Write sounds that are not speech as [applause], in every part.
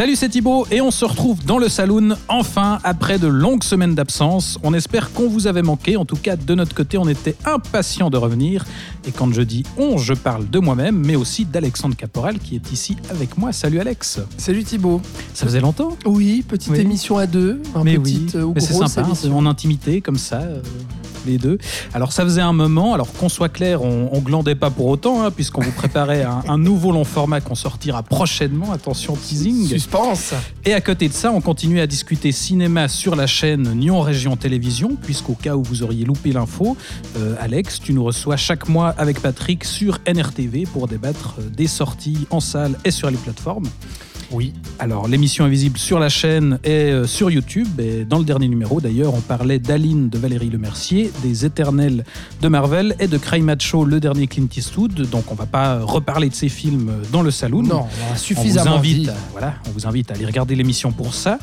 Salut, c'est Thibaut et on se retrouve dans le saloon enfin après de longues semaines d'absence. On espère qu'on vous avait manqué. En tout cas, de notre côté, on était impatients de revenir. Et quand je dis on, je parle de moi-même, mais aussi d'Alexandre Caporal qui est ici avec moi. Salut Alex. Salut Thibaut. Ça faisait longtemps? Oui, petite Oui. émission à deux. Un Mais petite, oui, euh, mais c'est sympa, émission. en intimité comme ça, euh, les deux. Alors ça faisait un moment, alors qu'on soit clair, on, on glandait pas pour autant, hein, puisqu'on vous préparait un, un nouveau long format qu'on sortira prochainement, attention teasing. Suspense. Et à côté de ça, on continue à discuter cinéma sur la chaîne Nyon Région Télévision, puisqu'au cas où vous auriez loupé l'info, euh, Alex, tu nous reçois chaque mois avec Patrick sur NRTV pour débattre euh, des sorties en salle et sur les plateformes. Oui. Alors, l'émission est visible sur la chaîne et euh, sur YouTube. Et dans le dernier numéro, d'ailleurs, on parlait d'Aline de Valérie Lemercier, des Éternels de Marvel et de Cry Macho, le dernier Clint Eastwood. Donc, on va pas reparler de ces films dans le saloon. Non, on a on vous, suffisamment invite, dit. à, voilà, on vous invite à aller regarder l'émission pour ça.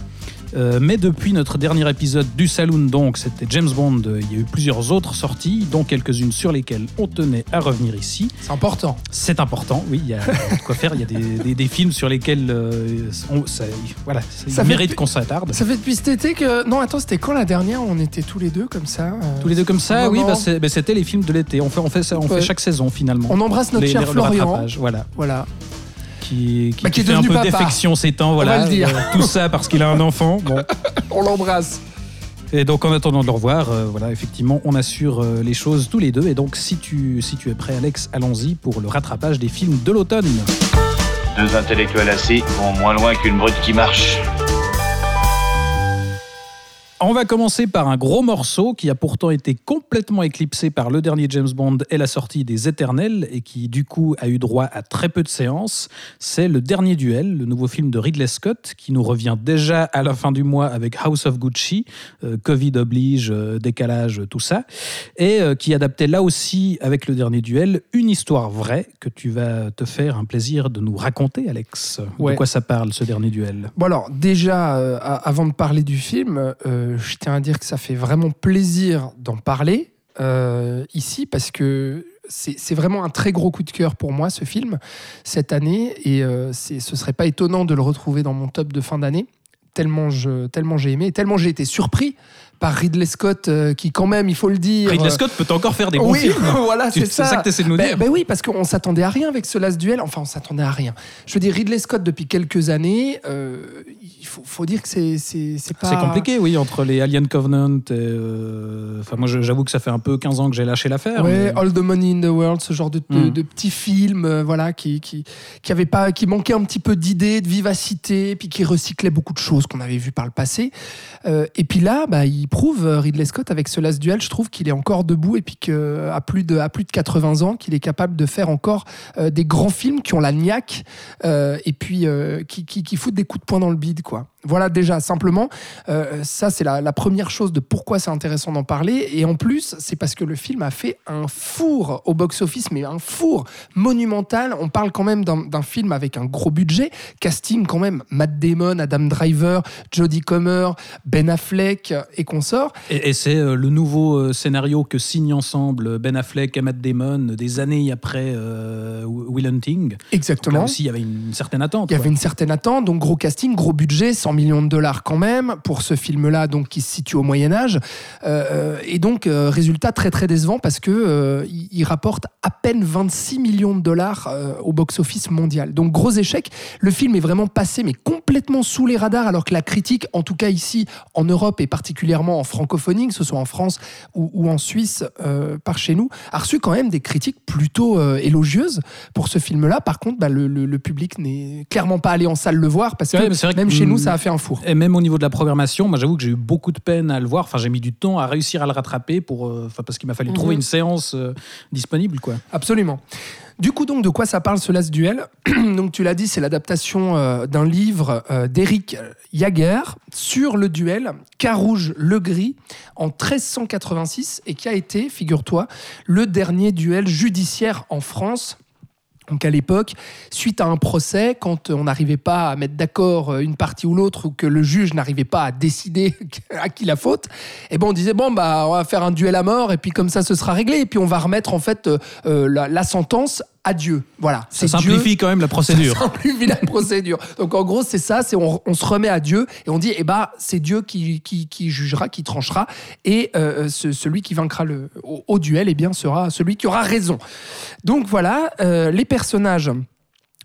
Euh, mais depuis notre dernier épisode du Saloon, donc, c'était James Bond, euh, il y a eu plusieurs autres sorties, dont quelques-unes sur lesquelles on tenait à revenir ici. C'est important. C'est important, oui, il y a de quoi faire. Il y a des, des- des films sur lesquels euh, on, ça, voilà, ça, il mérite qu'on s'attarde. Ça fait depuis cet été que. Non, attends, c'était quand la dernière? On était tous les deux comme ça. euh, Tous les deux comme ça, oui, bah, bah, c'était les films de l'été. On fait, on fait, ça, on Ouais. fait chaque saison finalement. On embrasse notre Les- cher les- le Florian. rattrapage, voilà, Voilà. Qui, qui, Bah, qui est fait un peu papa. défection ces temps, On voilà. va le dire. Euh, tout ça parce qu'il a un enfant. Bon. [laughs] On l'embrasse. Et donc en attendant de le revoir, euh, voilà, effectivement, on assure euh, les choses tous les deux. Et donc si tu, si tu es prêt, Alex, allons-y pour le rattrapage des films de l'automne. Deux intellectuels assis vont moins loin qu'une brute qui marche. On va commencer par un gros morceau qui a pourtant été complètement éclipsé par le dernier James Bond et la sortie des Éternels et qui du coup a eu droit à très peu de séances. C'est Le Dernier Duel, le nouveau film de Ridley Scott qui nous revient déjà à la fin du mois avec House of Gucci, euh, Covid oblige, euh, décalage, tout ça, et euh, qui adaptait là aussi avec Le Dernier Duel une histoire vraie que tu vas te faire un plaisir de nous raconter, Alex. Ouais. De quoi ça parle ce dernier duel? Bon, alors, déjà, avant de parler du film, euh, je tiens à dire que ça fait vraiment plaisir d'en parler euh, ici parce que. C'est vraiment un très gros coup de cœur pour moi, ce film, cette année. Et euh, ce serait pas étonnant de le retrouver dans mon top de fin d'année. Tellement je- tellement j'ai aimé, tellement j'ai été surpris par Ridley Scott, euh, qui, quand même, il faut le dire. Ridley euh, Scott peut encore faire des bons oui, films. [laughs] voilà, c'est C'est ça. ça que tu essaies de nous Ben, dire. ben oui, parce qu'on s'attendait à rien avec ce Last Duel. Enfin, on s'attendait à rien. Je veux dire, Ridley Scott, depuis quelques années, euh, il faut, faut dire que c'est pas... C'est compliqué, oui, entre les Alien Covenant et. euh, Enfin, moi, j'avoue que ça fait un peu 15 ans que j'ai lâché l'affaire. Ouais, mais- All the Money in the World, ce genre de, de, Mm. de petits films, voilà, qui qui qui avait pas, qui manquait un petit peu d'idées, de vivacité, puis qui recyclait beaucoup de choses qu'on avait vues par le passé. Et puis là, bah, il prouve euh, Ridley Scott avec ce Last Duel, je trouve qu'il est encore debout et puis qu'à plus de à plus de 80 ans, qu'il est capable de faire encore euh, des grands films qui ont la niaque euh, et puis qui, qui qui foutent des coups de poing dans le bide, quoi. Voilà déjà simplement, euh, ça c'est la, la première chose de pourquoi c'est intéressant d'en parler. Et en plus, c'est parce que le film a fait un four au box-office, mais un four monumental. On parle quand même d'un d'un film avec un gros budget, casting quand même Matt Damon, Adam Driver, Jodie Comer, Ben Affleck et consorts. Et, et c'est euh, le nouveau euh, scénario que signent ensemble Ben Affleck et Matt Damon des années après euh, Will Hunting. Là Exactement. aussi, il y avait une certaine attente. Il y avait une certaine attente, donc gros casting, gros budget, 100 millions de dollars quand même pour ce film-là, donc qui se situe au Moyen Âge, Euh, et donc euh, résultat très très décevant parce que euh, il, rapporte à peine 26 millions de dollars euh, au box-office mondial. Donc gros échec. Le film est vraiment passé mais complètement sous les radars, alors que la critique, en tout cas ici en Europe et particulièrement en francophonie, que ce soit en France ou, ou en Suisse euh, par chez nous, a reçu quand même des critiques plutôt euh, élogieuses pour ce film-là. Par contre, bah, le, le- le public n'est clairement pas allé en salle le voir parce que Ouais, même chez nous, ça a fait un four. Et même au niveau de la programmation, moi j'avoue que j'ai eu beaucoup de peine à le voir. Enfin, j'ai mis du temps à réussir à le rattraper pour, euh, enfin, parce qu'il m'a fallu trouver Mhm. une séance euh, disponible. Quoi. Absolument. Du coup, donc, de quoi ça parle ce Last Duel [clears throat] Donc, tu l'as dit, c'est l'adaptation euh, d'un livre euh, d'Éric Jager sur le duel Carouge le Gris en 1386 et qui a été, figure-toi, le dernier duel judiciaire en France Donc à l'époque, suite à un procès, quand on n'arrivait pas à mettre d'accord euh, une partie ou l'autre, ou que le juge n'arrivait pas à décider [laughs] à qui la faute, eh ben on disait bon bah on va faire un duel à mort et puis comme ça ce sera réglé. Et puis on va remettre en fait euh, euh, la, la sentence à Dieu. Voilà. Ça Dieu simplifie quand même la [laughs] procédure. ça simplifie la procédure. Donc en gros, c'est ça, c'est on, on se remet à Dieu et on dit, eh ben, c'est Dieu qui, qui, qui jugera, qui tranchera, et euh, ce- celui qui vaincra le, au, au duel, eh bien, sera celui qui aura raison. Donc voilà, euh, les personnages.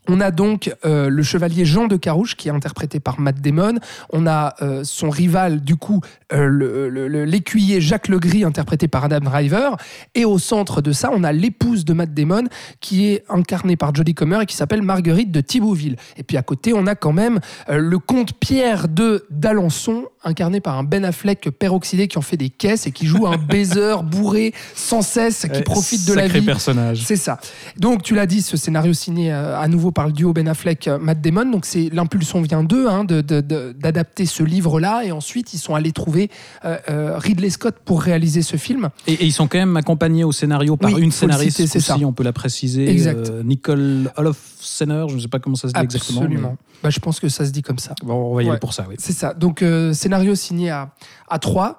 On a donc euh, le chevalier Jean de Carouge qui est interprété par Matt Damon. On a euh, son rival du coup euh, l'écuyer Jacques Legris interprété par Adam Driver. Et au centre de ça, on a l'épouse de Matt Damon qui est incarnée par Jodie Comer et qui s'appelle Marguerite de Thibauville. Et puis à côté, on a quand même le comte Pierre de d'Alençon incarné par un Ben Affleck peroxydé qui en fait des caisses et qui joue un [laughs] baiser bourré sans cesse qui profite de la vie. personnage. C'est ça. Donc, tu l'as dit, ce scénario signé euh, à nouveau par le duo Ben Affleck-Matt Damon. Donc, c'est l'impulsion vient d'eux, hein, de- de- de- d'adapter ce livre-là. Et ensuite, ils sont allés trouver euh, euh, Ridley Scott pour réaliser ce film. Et, et ils sont quand même accompagnés au scénario par Oui, une scénariste c'est aussi, ça. on peut la préciser. Exact. euh, Nicole Holofcener, je ne sais pas comment ça se dit exactement. Absolument. Bah, je pense que ça se dit comme ça. Bon, on va y Ouais. aller pour ça, oui. C'est ça. Donc, euh, scénario signé à, à trois.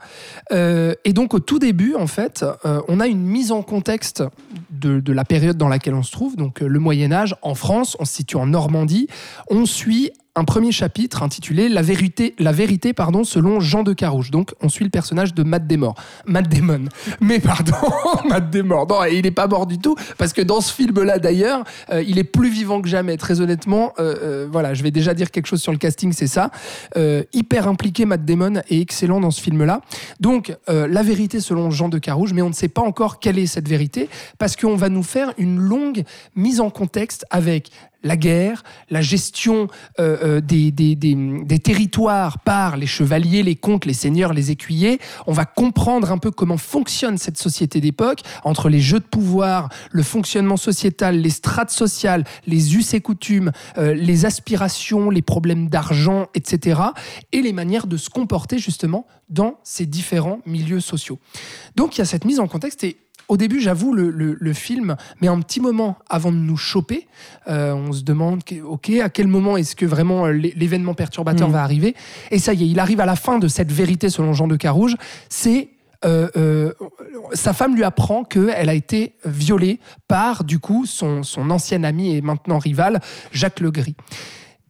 Euh, et donc, au tout début, en fait, euh, on a une mise en contexte de, de la période dans laquelle on se trouve. Donc, euh, le Moyen-Âge, en France, on se situe en Normandie. On suit un premier chapitre intitulé La vérité, la vérité selon Jean de Carouge. Donc, on suit le personnage de Matt Damon. Matt Damon. [laughs] Mais pardon, [laughs] Matt Damon. Non, il n'est pas mort du tout, parce que dans ce film-là, d'ailleurs, euh, il est plus vivant que jamais. Très honnêtement, euh, euh, voilà, je vais déjà dire quelque chose sur le casting, c'est ça. Hyper impliqué, Matt Damon, et excellent dans ce film-là. Donc, la vérité selon Jean de Carouge, mais on ne sait pas encore quelle est cette vérité, parce qu'on va nous faire une longue mise en contexte avec la guerre, la gestion euh, euh, des, des, territoires par les chevaliers, les comtes, les seigneurs, les écuyers. On va comprendre un peu comment fonctionne cette société d'époque, entre les jeux de pouvoir, le fonctionnement sociétal, les strates sociales, les us et coutumes, euh, les aspirations, les problèmes d'argent, etc. Et les manières de se comporter justement dans ces différents milieux sociaux. Donc il y a cette mise en contexte et au début, j'avoue, le, le- le film met un petit moment avant de nous choper. Euh, on se demande, ok, à quel moment est-ce que vraiment euh, l'é- l'événement perturbateur Mm. va arriver? Et ça y est, il arrive à la fin de cette vérité selon Jean de Carouge. C'est euh, euh, sa femme lui apprend qu'elle a été violée par, du coup, son, son ancien ami et maintenant rival, Jacques Legris.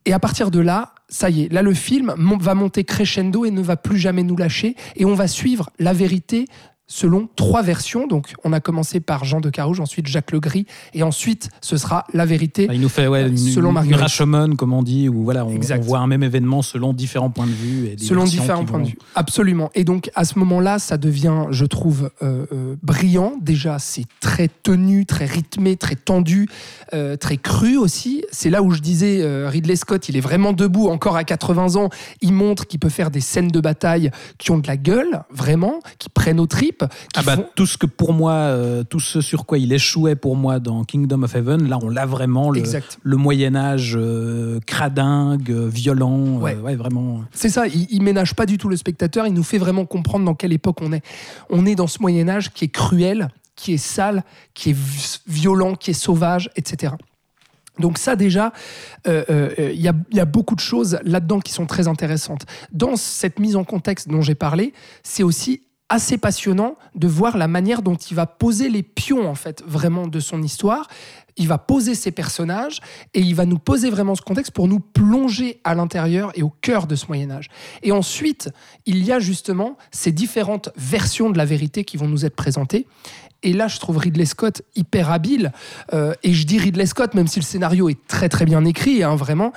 Et à partir de là, ça y est, là le film va monter crescendo et ne va plus jamais nous lâcher. Et on va suivre la vérité selon trois versions. Donc on a commencé par Jean de Carouge, ensuite Jacques Legris, et ensuite ce sera la vérité. Il nous fait ouais, une, Selon Marguerite. Rashomon, comme on dit, où voilà, on, voit un même événement selon différents points de vue. Et des Selon différents points de vue. Absolument. Et donc, à ce moment-là, ça devient, je trouve, euh, euh, brillant. Déjà, c'est très tenu, très rythmé, très tendu, euh, très cru aussi. C'est là où je disais, euh, Ridley Scott, il est vraiment debout, encore à 80 ans. Il montre qu'il peut faire des scènes de bataille qui ont de la gueule, vraiment, qui prennent aux tripes. Ah bah, font- tout ce que pour moi, euh, tout ce sur quoi il échouait pour moi dans Kingdom of Heaven, là on l'a vraiment le, Moyen Âge euh, cradingue, euh, violent, euh, Ouais. ouais, vraiment. C'est ça, il, il ménage pas du tout le spectateur, il nous fait vraiment comprendre dans quelle époque on est. On est dans ce Moyen Âge qui est cruel, qui est sale, qui est vi- violent, qui est sauvage, etc. Donc ça déjà, euh, euh, il y, a, il y a beaucoup de choses là-dedans qui sont très intéressantes. Dans cette mise en contexte dont j'ai parlé, c'est aussi assez passionnant de voir la manière dont il va poser les pions en fait vraiment de son histoire. Il va poser ses personnages et il va nous poser vraiment ce contexte pour nous plonger à l'intérieur et au cœur de ce Moyen Âge. Et ensuite, il y a justement ces différentes versions de la vérité qui vont nous être présentées. Et là, je trouve Ridley Scott hyper habile. Euh, et je dis Ridley Scott, même si le scénario est très très bien écrit, hein, vraiment.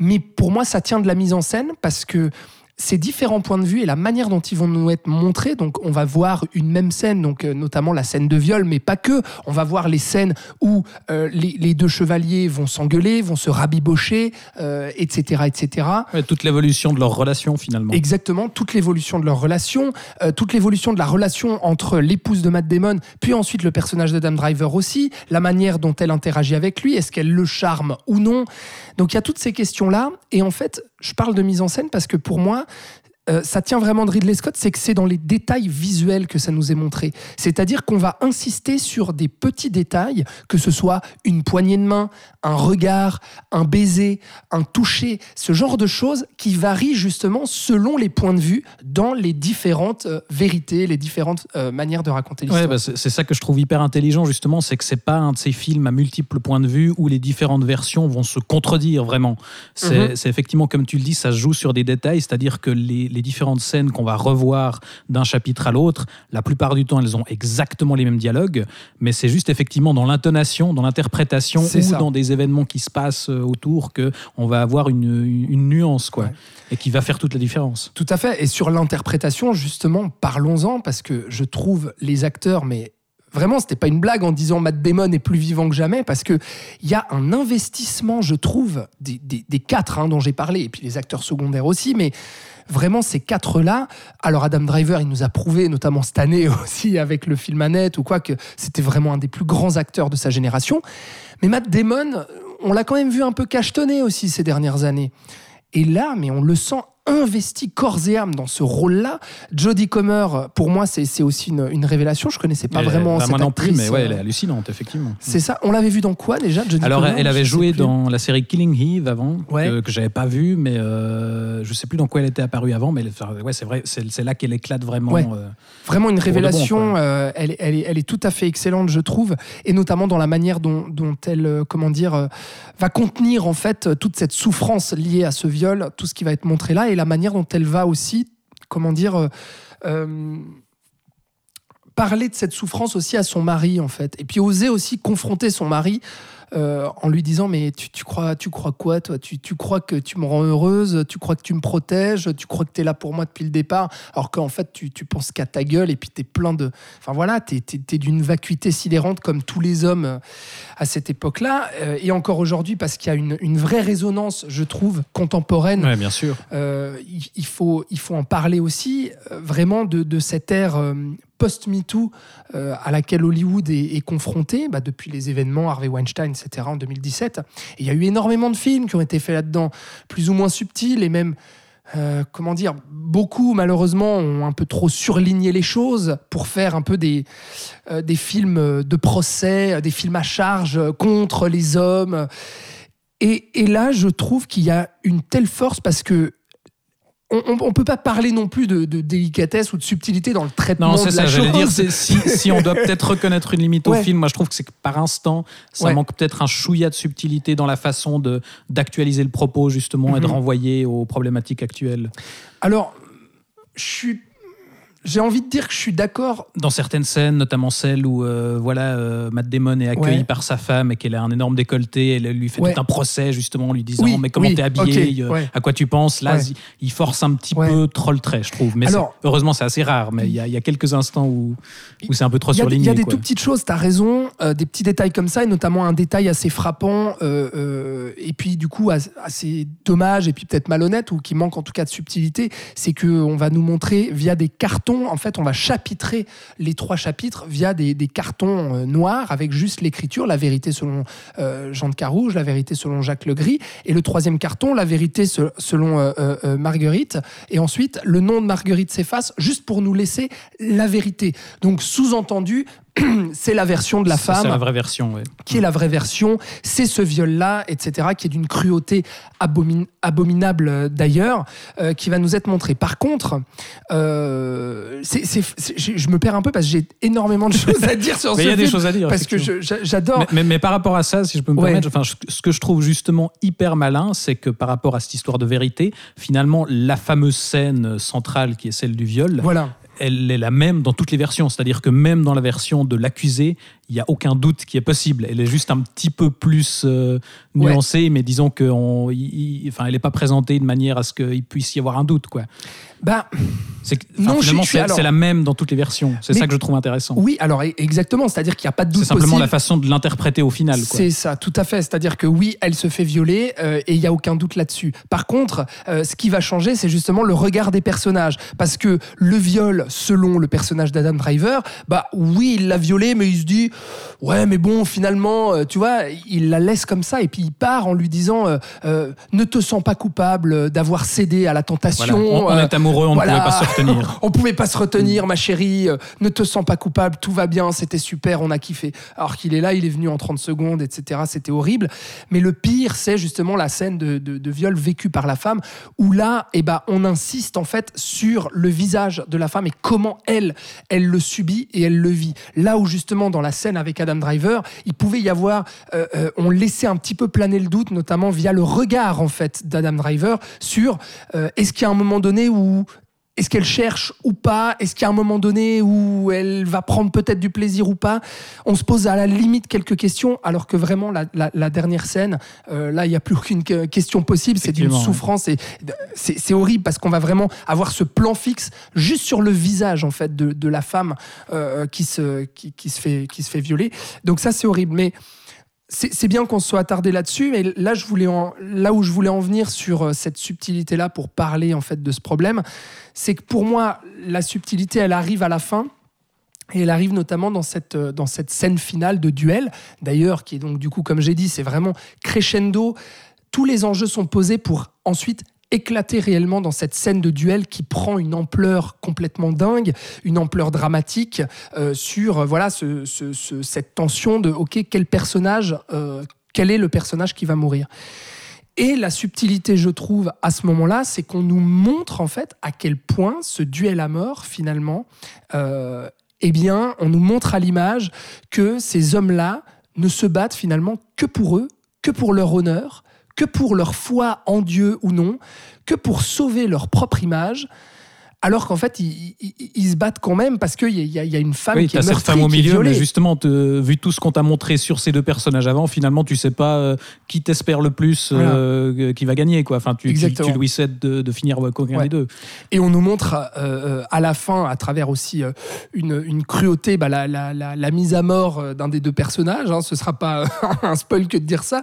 Mais pour moi, ça tient de la mise en scène parce que ces différents points de vue et la manière dont ils vont nous être montrés. Donc, on va voir une même scène, donc euh, notamment la scène de viol, mais pas que. On va voir les scènes où euh, les, les deux chevaliers vont s'engueuler, vont se rabibocher, euh, etc., etc. Ouais, toute l'évolution de leur relation finalement. Exactement, toute l'évolution de leur relation, euh, toute l'évolution de la relation entre l'épouse de Matt Damon, puis ensuite le personnage d'Adam Driver aussi, la manière dont elle interagit avec lui, est-ce qu'elle le charme ou non Donc il y a toutes ces questions-là, et en fait, je parle de mise en scène parce que pour moi, euh, ça tient vraiment de Ridley Scott, c'est que c'est dans les détails visuels que ça nous est montré. C'est-à-dire qu'on va insister sur des petits détails, que ce soit une poignée de main, un regard, un baiser, un toucher, ce genre de choses qui varient justement selon les points de vue dans les différentes euh, vérités, les différentes euh, manières de raconter l'histoire. Ouais, bah, c'est ça que je trouve hyper intelligent justement, c'est que c'est pas un de ces films à multiples points de vue où les différentes versions vont se contredire vraiment. C'est Mhm. effectivement comme tu le dis, ça se joue sur des détails, c'est-à-dire que les, les différentes scènes qu'on va revoir d'un chapitre à l'autre, la plupart du temps elles ont exactement les mêmes dialogues, mais c'est juste effectivement dans l'intonation, dans l'interprétation ou ça. dans des événements qui se passent euh, autour que on va avoir une, une- une nuance quoi, Ouais. et qui va faire toute la différence. Tout à fait. Et sur l'interprétation, justement, parlons-en, parce que je trouve les acteurs, mais vraiment, c'était pas une blague en disant Matt Damon est plus vivant que jamais, parce que il y a un investissement, je trouve, des, quatre hein, dont j'ai parlé, et puis les acteurs secondaires aussi, mais vraiment ces quatre-là. Alors Adam Driver, il nous a prouvé, notamment cette année [laughs] aussi avec le film Annette ou quoi, que c'était vraiment un des plus grands acteurs de sa génération. Mais Matt Damon, on l'a quand même vu un peu cachetonné aussi ces dernières années. Et là, mais on le sent investi corps et âme dans ce rôle-là. Jodie Comer, pour moi, c'est aussi une, une révélation. Je connaissais pas Elle- vraiment cette non plus, actrice, mais ouais, elle est euh, hallucinante effectivement. C'est ça. On l'avait vu dans quoi déjà, Jodie Alors, Comer? elle avait joué plus. dans la série Killing Eve avant, Ouais. que, que j'avais pas vu, mais euh, je sais plus dans quoi elle était apparue avant, mais ouais, c'est vrai, c'est là qu'elle éclate vraiment. Ouais. euh. Vraiment une bon, révélation. euh, elle, est- elle, est, elle est tout à fait excellente, je trouve, et notamment dans la manière dont, dont elle, comment dire, va contenir en fait toute cette souffrance liée à ce viol, tout ce qui va être montré là, et la manière dont elle va aussi, comment dire. euh, euh, parler de cette souffrance aussi à son mari en fait et puis oser aussi confronter son mari euh, en lui disant mais tu, tu crois tu crois quoi toi? Tu, tu crois que tu me rends heureuse? Tu crois que tu me protèges? Tu crois que tu es là pour moi depuis le départ? Alors qu'en fait tu, tu penses qu'à ta gueule et puis tu es plein de enfin voilà tu es, d'une vacuité sidérante comme tous les hommes euh, à cette époque là et encore aujourd'hui parce qu'il y a une, une vraie résonance je trouve contemporaine. Ouais, bien sûr. euh, il, il faut, il faut en parler aussi, euh, vraiment de, de cette ère euh, post-MeToo euh, à laquelle Hollywood est, est confronté bah, depuis les événements Harvey Weinstein, etc. en 2017. Et il y a eu énormément de films qui ont été faits là-dedans, plus ou moins subtils et même. euh, comment dire, beaucoup malheureusement ont un peu trop surligné les choses pour faire un peu des, euh, des films de procès, des films à charge contre les hommes. Et là, je trouve qu'il y a une telle force parce que on, on peut pas parler non plus de, de délicatesse ou de subtilité dans le traitement Non, c'est ça, la j'allais dire, si, si on doit peut-être reconnaître une limite Ouais. au film, moi je trouve que c'est que par instant, ça Ouais. manque peut-être un chouïa de subtilité dans la façon de d'actualiser le propos justement et de Mhm. renvoyer aux problématiques actuelles. Alors, je suis, j'ai envie de dire que je suis d'accord. Dans certaines scènes, notamment celle où euh, voilà, euh, Matt Damon est accueilli Ouais. par sa femme et qu'elle a un énorme décolleté, elle lui fait Ouais. tout un procès justement en lui disant Oui, mais comment oui, t'es habillé, euh, ouais. à quoi tu penses? Là, il- il force un petit peu trop le trait, je trouve. Mais Alors- heureusement, c'est assez rare. Mais il y, a- il y a quelques instants où, où c'est un peu trop surligné. il y a des quoi. tout petites choses, tu as raison, des petits détails comme ça, et notamment un détail assez frappant, et puis du coup as- assez dommage, et puis peut-être malhonnête, ou qui manque en tout cas de subtilité, c'est qu'on va nous montrer via des cartons, en fait on va chapitrer les trois chapitres via des, cartons euh, noirs avec juste l'écriture, la vérité selon euh, Jean de Carouge, la vérité selon Jacques Legris, et le troisième carton, la vérité se- selon euh, Marguerite, et ensuite le nom de Marguerite s'efface juste pour nous laisser la vérité. Donc sous-entendu, [clears throat] c'est la version de la Ça, C'est femme la vraie version, ouais. qui est la vraie version, c'est ce viol-là, etc., qui est d'une cruauté abomin- abominable euh, d'ailleurs, euh, qui va nous être montré. Par contre, euh, je je me perds un peu parce que j'ai énormément de [laughs] choses à dire sur Mais ce il y a des choses à dire. parce que j'adore. Mais, mais- mais par rapport à ça, si je peux me Ouais. permettre, enfin, je- ce que je trouve justement hyper malin, c'est que par rapport à cette histoire de vérité, finalement, la fameuse scène centrale qui est celle du viol, Voilà. Elle est la même dans toutes les versions. C'est-à-dire que même dans la version de l'accusé, il n'y a aucun doute qui est possible. Elle est juste un petit peu plus euh, Ouais. nuancée, mais disons qu'elle n'est pas présentée de manière à ce qu'il puisse y avoir un doute. Quoi. Bah, C'est, Non, finalement, c'est, alors- la même dans toutes les versions. C'est ça que je trouve intéressant. oui, alors e- exactement, c'est-à-dire qu'il n'y a pas de doute c'est simplement possible. la façon de l'interpréter au final. C'est ça, tout à fait. C'est-à-dire que oui, elle se fait violer euh, et il n'y a aucun doute là-dessus. Par contre, euh, ce qui va changer, c'est justement le regard des personnages. Parce que le viol, selon le personnage d'Adam Driver, bah oui, il l'a violé, mais il se dit, ouais, mais bon, finalement, euh, tu vois, il la laisse comme ça et puis il part en lui disant euh, euh, ne te sens pas coupable d'avoir cédé à la tentation. Voilà. On, on est amoureux, on voilà. ne pouvait pas se retenir. [laughs] on pouvait pas se retenir, ma chérie. ne te sens pas coupable, tout va bien, c'était super, on a kiffé. Alors qu'il est là, il est venu en 30 secondes, etc. C'était horrible. Mais le pire, c'est justement la scène de, de- de viol vécue par la femme, où là, eh ben, on insiste en fait sur le visage de la femme et comment elle, elle le subit et elle le vit. Là où justement dans la scène avec Adam Driver, il pouvait y avoir, euh, euh, on laissait un petit peu planer le doute, notamment via le regard en fait d'Adam Driver sur euh, est-ce qu'il y a un moment donné où est-ce qu'elle cherche ou pas? Est-ce qu'il y a un moment donné où elle va prendre peut-être du plaisir ou pas? On se pose à la limite quelques questions, alors que vraiment la, la- la dernière scène, euh, là, il n'y a plus aucune que- question possible. C'est d'une souffrance et c'est c'est horrible parce qu'on va vraiment avoir ce plan fixe juste sur le visage en fait de, de la femme euh, qui, se, qui, qui se fait, qui se fait violer. Donc ça, c'est horrible. Mais c'est bien qu'on se soit attardé là-dessus, mais là, où je voulais en venir sur euh, cette subtilité-là pour parler en fait de ce problème, c'est que pour moi, la subtilité, elle arrive à la fin. Et elle arrive notamment dans cette, euh, dans cette scène finale de duel, d'ailleurs, qui est donc du coup, comme j'ai dit, c'est vraiment crescendo. Tous les enjeux sont posés pour ensuite éclater réellement dans cette scène de duel qui prend une ampleur complètement dingue, une ampleur dramatique euh, sur euh, voilà ce- ce- ce- cette tension de ok quel personnage, euh, quel est le personnage qui va mourir? Et la subtilité, je trouve, à ce moment-là, c'est qu'on nous montre en fait à quel point ce duel à mort, finalement, eh bien, on nous montre à l'image que ces hommes-là ne se battent finalement que pour eux, que pour leur honneur, que pour leur foi en Dieu ou non, que pour sauver leur propre image. Alors qu'en fait, ils, ils- ils se battent quand même parce qu'il y, y a une femme Oui, qui est t'as cette meurtrie, femme au milieu, mais justement, te- vu tout ce qu'on t'a montré sur ces deux personnages avant, finalement, tu sais pas euh, qui t'espère le plus, euh, qui va gagner, quoi. Enfin, tu, tu, tu lui souhaites de, de finir avec aucun Ouais. des deux. Et on nous montre euh, euh, à la fin, à travers aussi euh, une, une cruauté, bah, la, la- la- la mise à mort euh, d'un des deux personnages. Hein, ce sera pas [laughs] un spoil que de dire ça.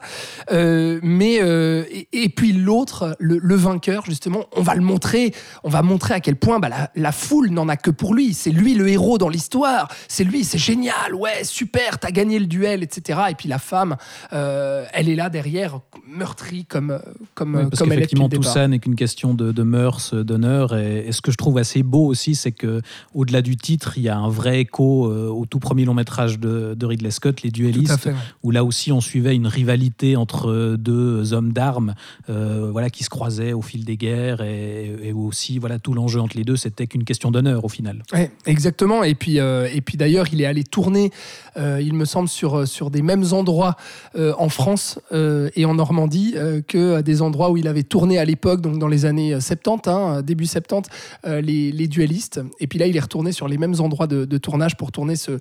Euh, mais euh, et, et puis l'autre, le, le vainqueur, justement, on va le montrer. On va montrer à quel point bah, la, la foule n'en a que pour lui. C'est lui le héros dans l'histoire. C'est lui, c'est génial. Ouais, super, t'as gagné le duel, etc. Et puis la femme, euh, elle est là derrière, meurtrie comme comme Oui, parce comme elle est le tout ça n'est qu'une question de, de mœurs, d'honneur. Et, et ce que je trouve assez beau aussi, c'est que au-delà du titre, il y a un vrai écho euh, au tout premier long métrage de, de Ridley Scott, Les Duellistes, fait. ouais. où là aussi on suivait une rivalité entre deux hommes d'armes euh, voilà, qui se croisaient au fil des guerres et, et aussi voilà, tout l'enjeu entre les deux, c'était qu'une question d'honneur au final. Exactement. Et puis, euh, et puis d'ailleurs, il est allé tourner, euh, il me semble, sur, euh, sur des mêmes endroits en France et en Normandie que des endroits où il avait tourné à l'époque, donc dans les années 70, hein, début 70, euh, les, les duellistes. Et puis là, il est retourné sur les mêmes endroits de, tournage pour tourner ce,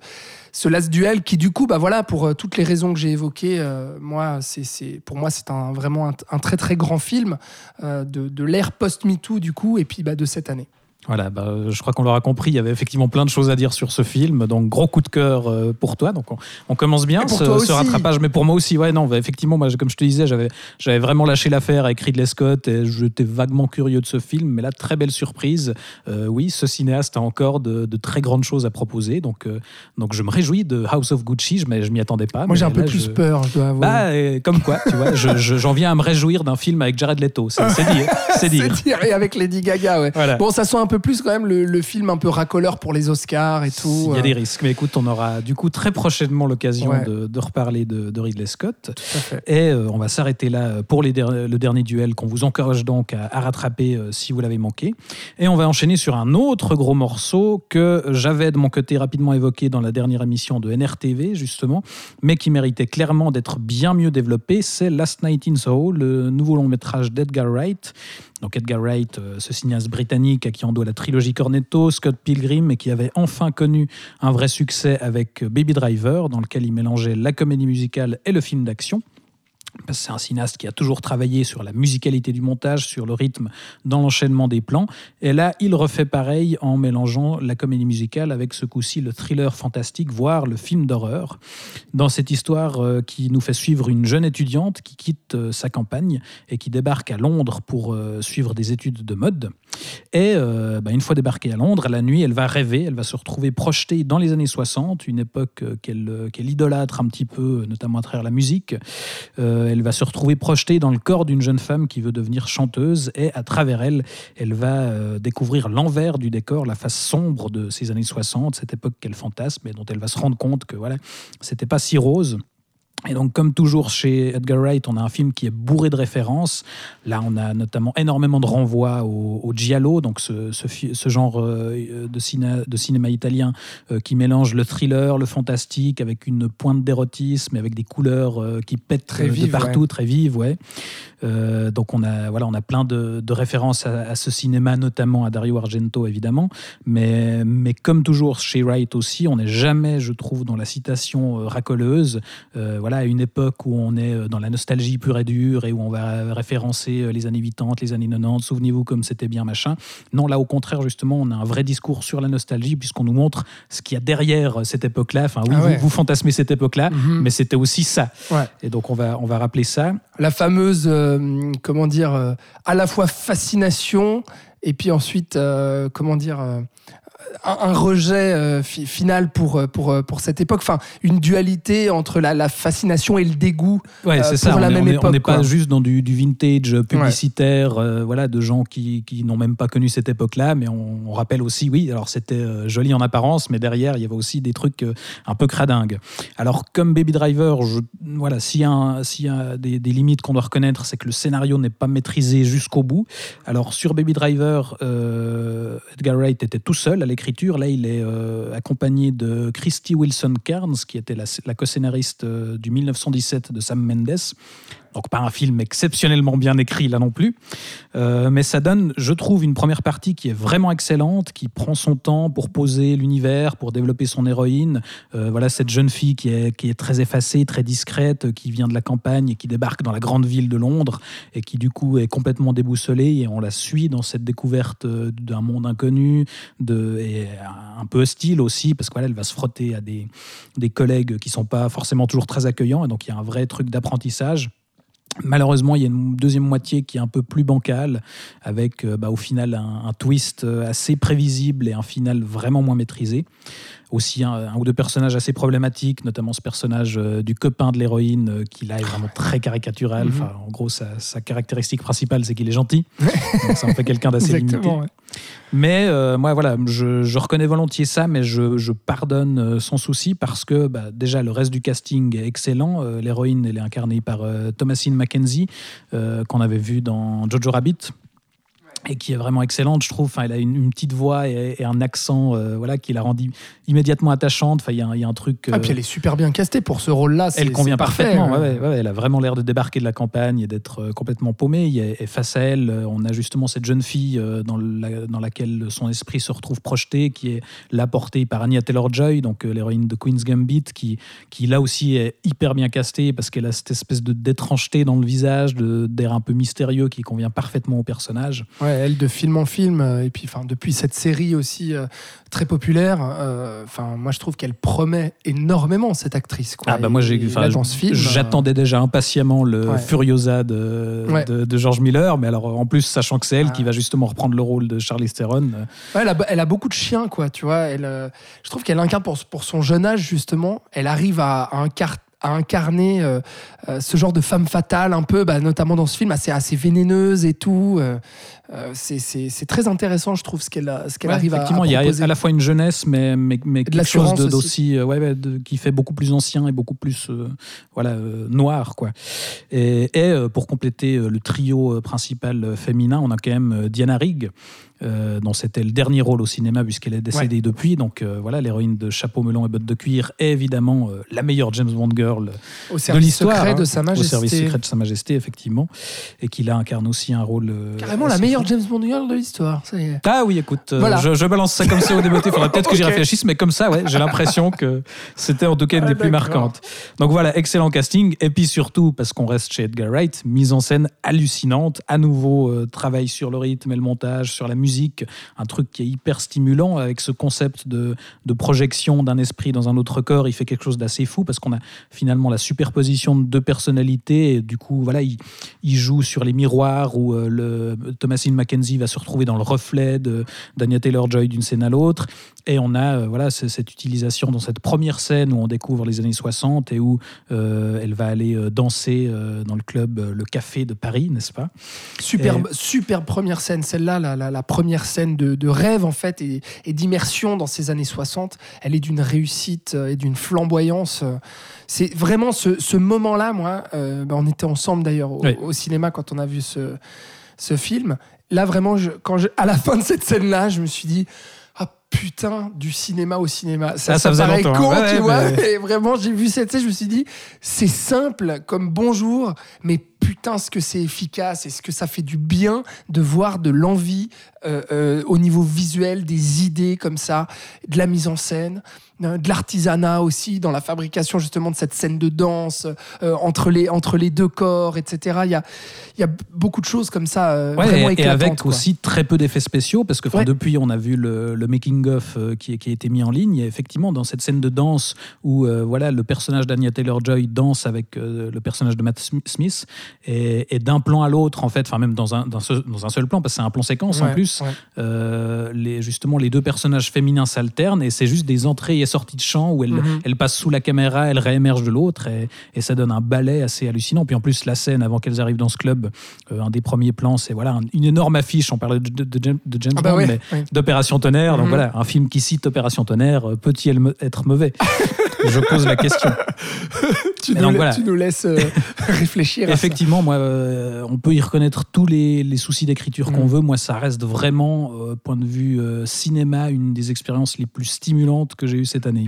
ce Last Duel qui, du coup, bah voilà, pour toutes les raisons que j'ai évoquées, moi, c'est, pour moi, c'est un, vraiment un, très très grand film de, de l'ère post-MeToo, du coup, et puis bah, de cette année. Voilà, bah, je crois qu'on l'aura compris, il y avait effectivement plein de choses à dire sur ce film, donc gros coup de cœur euh, pour toi. Donc on, on commence bien ce, ce rattrapage, mais pour moi aussi, ouais, non, bah, effectivement, moi, comme je te disais, j'avais, j'avais vraiment lâché l'affaire avec Ridley Scott et j'étais vaguement curieux de ce film, mais là, très belle surprise. Euh, oui, ce cinéaste a encore de, de très grandes choses à proposer, donc, euh, donc je me réjouis de House of Gucci, je, m'y- je m'y attendais pas. Moi, j'ai un peu plus je- peur, je dois avouer. Bah, comme quoi, tu vois, je- je- j'en viens à me réjouir d'un film avec Jared Leto, c'est, dire, c'est dire. C'est dire, [laughs] et avec Lady Gaga, ouais. Voilà. Bon, ça sent un peu plus quand même le, le film un peu racoleur pour les Oscars et tout. Il y a euh, des risques, mais écoute, on aura du coup très prochainement l'occasion Ouais. de, de reparler de, de Ridley Scott. Tout à fait. Et euh, on va s'arrêter là pour les der- le dernier duel qu'on vous encourage donc à, à rattraper euh, si vous l'avez manqué. Et on va enchaîner sur un autre gros morceau que j'avais de mon côté rapidement évoqué dans la dernière émission de NRTV justement, mais qui méritait clairement d'être bien mieux développé. C'est Last Night in Soho, le nouveau long métrage d'Edgar Wright. Donc Edgar Wright, euh, ce cinéaste britannique à qui on doit la trilogie Cornetto, Scott Pilgrim, et qui avait enfin connu un vrai succès avec Baby Driver, dans lequel il mélangeait la comédie musicale et le film d'action. C'est un cinéaste qui a toujours travaillé sur la musicalité du montage, sur le rythme dans l'enchaînement des plans. Et là, il refait pareil en mélangeant la comédie musicale avec ce coup-ci le thriller fantastique, voire le film d'horreur. Dans cette histoire euh, qui nous fait suivre une jeune étudiante qui quitte euh, sa campagne et qui débarque à Londres pour euh, suivre des études de mode. Et bah, une fois débarquée à Londres, la nuit, elle va rêver, elle va se retrouver projetée dans les années 60, une époque qu'elle idolâtre un petit peu, notamment à travers la musique. Elle va se retrouver projetée dans le corps d'une jeune femme qui veut devenir chanteuse, et à travers elle, elle va euh, découvrir l'envers du décor, la face sombre de ces années 60, cette époque qu'elle fantasme, et dont elle va se rendre compte que voilà, c'était pas si rose. Et donc, comme toujours chez Edgar Wright, on a un film qui est bourré de références. Là, on a notamment énormément de renvois au, au giallo, donc ce, ce genre euh, de, ciné- de cinéma italien euh, qui mélange le thriller, le fantastique, avec une pointe d'érotisme, et avec des couleurs euh, qui pètent Très de vives, partout, très vives, ouais. Euh, donc on a voilà, on a plein de, de références à, à ce cinéma, notamment à Dario Argento évidemment, mais mais comme toujours chez Wright aussi, on n'est jamais, je trouve, dans la citation euh, racoleuse. Euh, voilà, à une époque où on est dans la nostalgie pure et dure et où on va référencer les années 80, les années 90. Souvenez-vous comme c'était bien machin. Non, là au contraire justement, on a un vrai discours sur la nostalgie puisqu'on nous montre ce qu'il y a derrière cette époque-là. Enfin, oui, Ah ouais. vous, vous fantasmez cette époque-là, Mhm. mais c'était aussi ça. Ouais. Et donc on va on va rappeler ça. La fameuse, euh, comment dire, euh, à la fois fascination et puis ensuite, euh, comment dire, euh, un, un rejet euh, fi- final pour, euh, pour, euh, pour cette époque. Enfin, une dualité entre la, la fascination et le dégoût. Ouais, euh, ça. pour la on même est- époque, On n'est pas juste dans du, du vintage publicitaire, euh, voilà, de gens qui, qui n'ont même pas connu cette époque-là, mais on, on rappelle aussi, oui, alors c'était joli en apparence, mais derrière, il y avait aussi des trucs un peu cradingues. Alors, comme Baby Driver, je, voilà, s'il y a, un- y a des, des limites qu'on doit reconnaître, c'est que le scénario n'est pas maîtrisé jusqu'au bout. Alors, sur Baby Driver, Edgar Wright était tout seul à l'écriture. Là, il est euh, accompagné de Christy Wilson Cairns, qui était la, la co-scénariste euh, du 1917 de Sam Mendes. Donc pas un film exceptionnellement bien écrit là non plus, Euh, mais ça donne, je trouve, une première partie qui est vraiment excellente, qui prend son temps pour poser l'univers, pour développer son héroïne. Euh, voilà cette jeune fille qui est, qui est très effacée, très discrète, qui vient de la campagne et qui débarque dans la grande ville de Londres et qui du coup est complètement déboussolée et on la suit dans cette découverte euh, d'un monde inconnu, de, et un peu hostile aussi parce qu'elle va se frotter à des, des collègues qui sont pas forcément toujours très accueillants et donc il y a un vrai truc d'apprentissage. Malheureusement, il y a une deuxième moitié qui est un peu plus bancale, avec euh, bah, au final un, un twist euh, assez prévisible et un final vraiment moins maîtrisé. Aussi un, un ou deux personnages assez problématiques, notamment ce personnage euh, du copain de l'héroïne, euh, qui là est vraiment très caricatural. Mhm. Enfin, en gros, sa, sa caractéristique principale, c'est qu'il est gentil. [laughs] Donc ça en fait quelqu'un d'assez limité. Ouais. Mais euh, moi, voilà, je, je reconnais volontiers ça, mais je, je pardonne sans souci parce que bah, déjà le reste du casting est excellent. L'héroïne, elle est incarnée par euh, Thomasine Mackenzie, euh, qu'on avait vu dans Jojo Rabbit. Et qui est vraiment excellente, je trouve. Enfin, elle a une, une petite voix et, et un accent euh, voilà, qui la rend i- immédiatement attachante. Enfin, il y, a un- il y a un truc. Ah, euh, puis elle est super bien castée pour ce rôle-là. elle convient parfait, parfaitement. hein. ouais, ouais, ouais, elle a vraiment l'air de débarquer de la campagne et d'être euh, complètement paumée. Il y a- Et face à elle, euh, on a justement cette jeune fille euh, dans, la- dans laquelle son esprit se retrouve projeté, qui est là portée par Anya Taylor-Joy, donc euh, l'héroïne de Queen's Gambit, qui, qui là aussi est hyper bien castée parce qu'elle a cette espèce de d'étrangeté dans le visage, d'air un peu mystérieux qui convient parfaitement au personnage. Ouais, elle de film en film, euh, et puis enfin depuis cette série aussi euh, très populaire, euh, enfin moi je trouve qu'elle promet énormément cette actrice. Quoi. Ah bah moi j'ai, j'attendais déjà impatiemment le Ouais. Furiosa de, Ouais. de, de George Miller, mais alors en plus sachant que c'est elle Ah. qui va justement reprendre le rôle de Charlize Theron. Ouais, elle, a, elle a beaucoup de chiens, quoi, tu vois. Elle, je trouve qu'elle incarne pour, pour son jeune âge, justement, elle arrive à, à incar- à incarner euh, euh, ce genre de femme fatale, un peu, bah, notamment dans ce film, assez, assez vénéneuse et tout. euh, euh, c'est- très intéressant, je trouve, ce qu'elle qu'elle Ouais, arrive à, à effectivement, il y a à la fois une jeunesse, mais, mais, mais quelque chose l'assurance de- aussi. d'aussi, euh, ouais, qui fait beaucoup plus ancien et beaucoup plus euh, voilà, euh, noir. Quoi. Et, et, pour compléter le trio principal féminin, on a quand même Diana Rigg, euh, dont c'était le dernier rôle au cinéma puisqu'elle est décédée depuis. Donc euh, voilà, l'héroïne de Chapeau melon et bottes de cuir est évidemment euh, la meilleure James Bond girl au de l'histoire. hein, de Sa Au Majesté. service secret de Sa Majesté, effectivement. Et qui là incarne aussi un rôle. Carrément la meilleure James Bond de l'histoire. Ah oui, écoute, euh, Voilà. je, je balance ça comme ça au débeauté. Il faudrait peut-être que j'y [laughs] réfléchisse, mais comme ça, ouais, j'ai l'impression que c'était en tout cas une Ah, des plus d'accord. marquantes. Donc voilà, excellent casting. Et puis surtout, parce qu'on reste chez Edgar Wright, mise en scène hallucinante. À nouveau, euh, travail sur le rythme et le montage, sur la musique, un truc qui est hyper stimulant avec ce concept de, de projection d'un esprit dans un autre corps. Il fait quelque chose d'assez fou parce qu'on a finalement la superposition de deux personnalités. Et du coup, voilà, il, il joue sur les miroirs où euh, le, Thomasine Mackenzie va se retrouver dans le reflet de d'Anya Taylor-Joy d'une scène à l'autre. Et on a euh, voilà, cette utilisation dans cette première scène où on découvre les années 60 et où euh, elle va aller euh, danser euh, dans le club Le Café de Paris, n'est-ce pas? Superbe, superbe première scène, celle-là, la, la- la première scène de, de rêve en fait et, et d'immersion dans ces années 60. Elle est d'une réussite et d'une flamboyance. C'est vraiment ce, ce moment-là, moi, bah, on était ensemble d'ailleurs au, Oui. au cinéma quand on a vu ce, ce film. Là, vraiment, je, quand je, à la fin de cette scène-là, je me suis dit. Ah putain, du cinéma au cinéma. Ça, Ah, ça ça faisait paraît con, hein. Ouais, tu vois. Et vraiment, j'ai vu cette scène, je me suis dit, c'est simple comme bonjour, mais putain, ce que c'est efficace? Et ce que ça fait du bien de voir de l'envie euh, euh, au niveau visuel, des idées comme ça, de la mise en scène, euh, de l'artisanat aussi dans la fabrication justement de cette scène de danse euh, entre, les, entre les deux corps, etc. Il y a, il y a beaucoup de choses comme ça Ouais, vraiment et, avec quoi. aussi très peu d'effets spéciaux, parce que Ouais. depuis on a vu le, le making-of euh, qui, qui a été mis en ligne, et effectivement dans cette scène de danse où voilà, le personnage d'Anya Taylor-Joy danse avec le personnage de Matt Sm- Smith, et, et d'un plan à l'autre, en fait, enfin même dans un, dans, ce- dans un seul plan, parce que c'est un plan séquence en plus, ouais. euh, les, justement les deux personnages féminins s'alternent, et c'est juste des entrées et sorties de champ où elles, Mhm. elles passent sous la caméra, elles réémergent de l'autre, et, et ça donne un ballet assez hallucinant. Puis en plus, la scène avant qu'elles arrivent dans ce club, euh, un des premiers plans, c'est voilà, un- une énorme affiche, on parlait de, de- de James- de James Ah bah Bond, mais d'Opération Tonnerre. Donc Mhm. voilà, un film qui cite Opération Tonnerre, euh, peut-il être mauvais? [laughs] Je pose la question. [laughs] Tu, nous, donc, la- voilà. tu nous laisses euh, [laughs] réfléchir. à ça. Effectivement, moi, euh, on peut y reconnaître tous les, les soucis d'écriture qu'on Mhm. veut. Moi, ça reste vraiment, euh, point de vue euh, cinéma, une des expériences les plus stimulantes que j'ai eues cette année.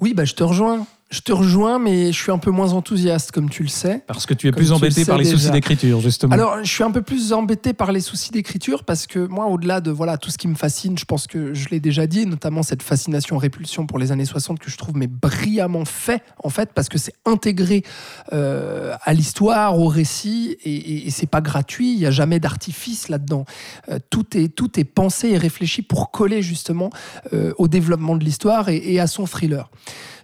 Oui, bah, je te rejoins. Je te rejoins, mais je suis un peu moins enthousiaste, comme tu le sais. Parce que tu es Comme plus le embêté par les déjà. soucis d'écriture, justement. Alors, je suis un peu plus embêté par les soucis d'écriture parce que moi, au-delà de voilà tout ce qui me fascine, je pense que je l'ai déjà dit, notamment cette fascination-répulsion pour les années 60 que je trouve mais brillamment fait en fait parce que c'est intégré euh, à l'histoire, au récit et, et- et c'est pas gratuit. Il y a jamais d'artifice là-dedans. Euh, tout est tout est pensé et réfléchi pour coller justement euh, au développement de l'histoire et, et à son thriller.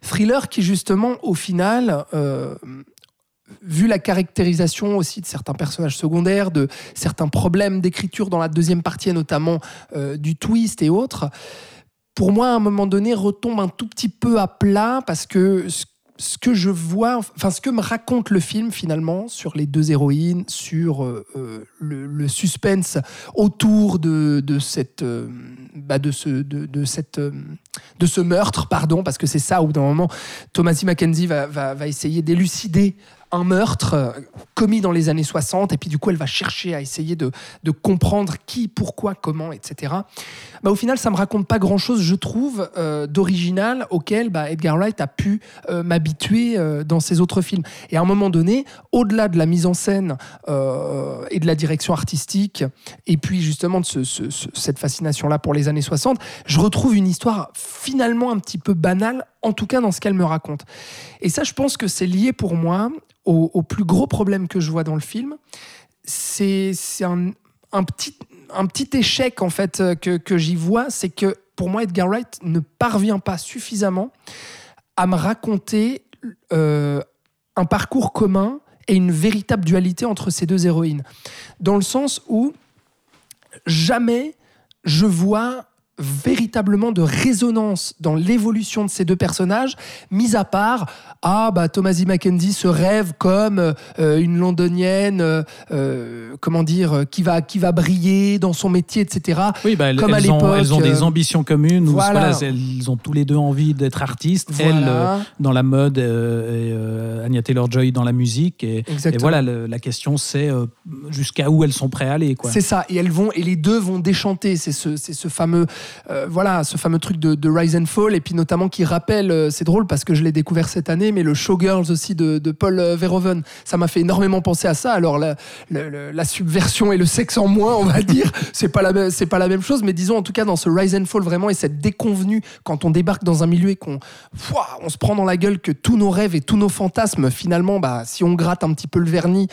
Thriller qui justement au final euh, vu la caractérisation aussi de certains personnages secondaires, de certains problèmes d'écriture dans la deuxième partie, notamment euh, du twist et autres, pour moi, à un moment donné, retombe un tout petit peu à plat parce que ce, ce que je vois, enfin, ce que me raconte le film finalement sur les deux héroïnes, sur euh, euh, le, suspense autour de, de cette, euh, bah, de ce, de, cette, de ce meurtre, pardon, parce que c'est ça où d'un moment Thomasy Mackenzie va, va, va essayer d'élucider un meurtre euh, commis dans les années 60 et puis du coup elle va chercher à essayer de, comprendre qui, pourquoi, comment, etc. Bah, au final ça me raconte pas grand chose je trouve euh, d'original auquel bah, Edgar Wright a pu euh, m'habituer dans ses autres films et à un moment donné au-delà de la mise en scène et de la direction artistique et puis justement de ce- ce- ce- cette fascination là pour les années 60 je retrouve une histoire finalement un petit peu banale en tout cas dans ce qu'elle me raconte. Et ça je pense que c'est lié pour moi au, plus gros problème que je vois dans le film, c'est un petit, un petit échec en fait euh, que, que j'y vois, c'est que pour moi Edgar Wright ne parvient pas suffisamment à me raconter euh, un parcours commun et une véritable dualité entre ces deux héroïnes. Dans le sens où jamais je vois véritablement de résonance dans l'évolution de ces deux personnages, mis à part ah bah Thomasy Mackenzie se rêve comme euh, une londonienne, euh, euh, comment dire, qui va qui va briller dans son métier, etc. Oui, bah, elles, Comme à ont, elles ont des ambitions communes. où, voilà. voilà, elles ont tous les deux envie d'être artistes. Elle Voilà. euh, dans la mode et Anya Taylor-Joy dans la musique. Et, voilà, le- la question c'est jusqu'à où elles sont prêtes à aller. C'est ça, et elles vont, et les deux vont déchanter. C'est ce, c'est ce fameux, euh, voilà, ce fameux truc de, Rise and Fall, et puis notamment qui rappelle, euh, c'est drôle parce que je l'ai découvert cette année, mais le Showgirls aussi de, Paul euh, Verhoeven, ça m'a fait énormément penser à ça. Alors la, subversion et le sexe en moins, on va [laughs] dire, c'est pas la, pas la même chose, mais disons en tout cas dans ce Rise and Fall vraiment et cette déconvenue quand on débarque dans un milieu et qu'on, on se prend dans la gueule que tous nos rêves et tous nos fantasmes, finalement, bah, si on gratte un petit peu le vernis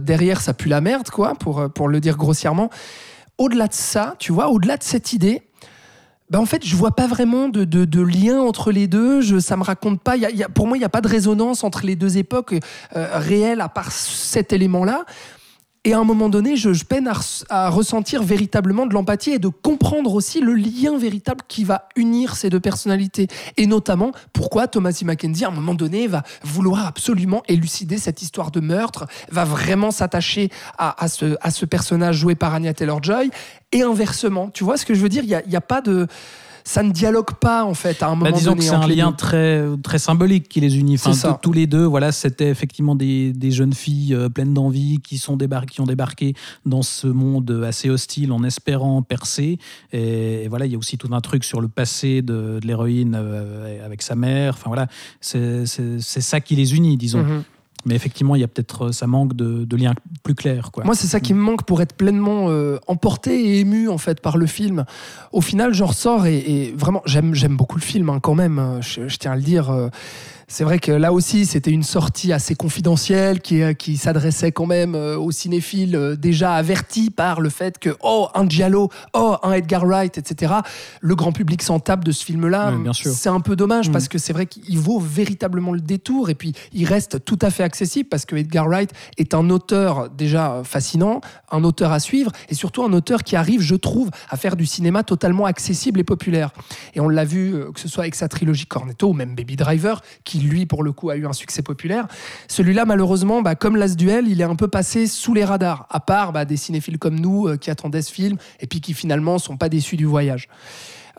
derrière, ça pue la merde, quoi, pour le dire grossièrement au-delà de ça, tu vois, au-delà de cette idée, bah en fait, je vois pas vraiment de, lien entre les deux. Je, ça me raconte pas. Pour moi, il n'y a pas de résonance entre les deux époques euh, réelles à part cet élément-là. Et à un moment donné, je, peine à, res- à ressentir véritablement de l'empathie et de comprendre aussi le lien véritable qui va unir ces deux personnalités. Et notamment, pourquoi Thomas E. Mackenzie, à un moment donné, va vouloir absolument élucider cette histoire de meurtre, va vraiment s'attacher à, ce, personnage joué par Anya Taylor-Joy, et inversement. Tu vois ce que je veux dire? Il n'y a pas de... Ça ne dialogue pas, en fait, à un moment Bah, disons donné. que c'est un lien très, très symbolique qui les unit. Enfin, C'est ça. tous les deux, voilà, c'était effectivement des, des jeunes filles euh, pleines d'envie qui, sont débar- qui ont débarqué dans ce monde assez hostile en espérant percer. Et, et voilà, il y a aussi tout un truc sur le passé de, de l'héroïne euh, avec sa mère. Enfin voilà, c'est ça qui les unit, disons. Mhm. Mais effectivement, il y a peut-être euh, ça manque de, liens plus clairs. Moi, c'est ça qui me manque pour être pleinement euh, emporté et ému en fait par le film. Au final, j'en ressors et, vraiment, j'aime beaucoup le film hein, quand même. Je, je tiens à le dire. euh, c'est vrai que là aussi, c'était une sortie assez confidentielle qui, euh, qui s'adressait quand même euh, aux cinéphiles euh, déjà avertis par le fait que, oh, un Giallo, oh, un Edgar Wright, etc. Le grand public s'en tape de ce film-là. Sûr. C'est un peu dommage Mm. parce que c'est vrai qu'il vaut véritablement le détour et puis il reste tout à fait accessible parce que Edgar Wright est un auteur déjà fascinant, un auteur à suivre et surtout un auteur qui arrive, je trouve, à faire du cinéma totalement accessible et populaire. Et on l'a vu, que ce soit avec sa trilogie Cornetto ou même Baby Driver, qui lui, pour le coup, a eu un succès populaire. Celui-là, malheureusement, bah, comme Last Duel, il est un peu passé sous les radars, à part bah, des cinéphiles comme nous euh, qui attendaient ce film et puis qui finalement sont pas déçus du voyage.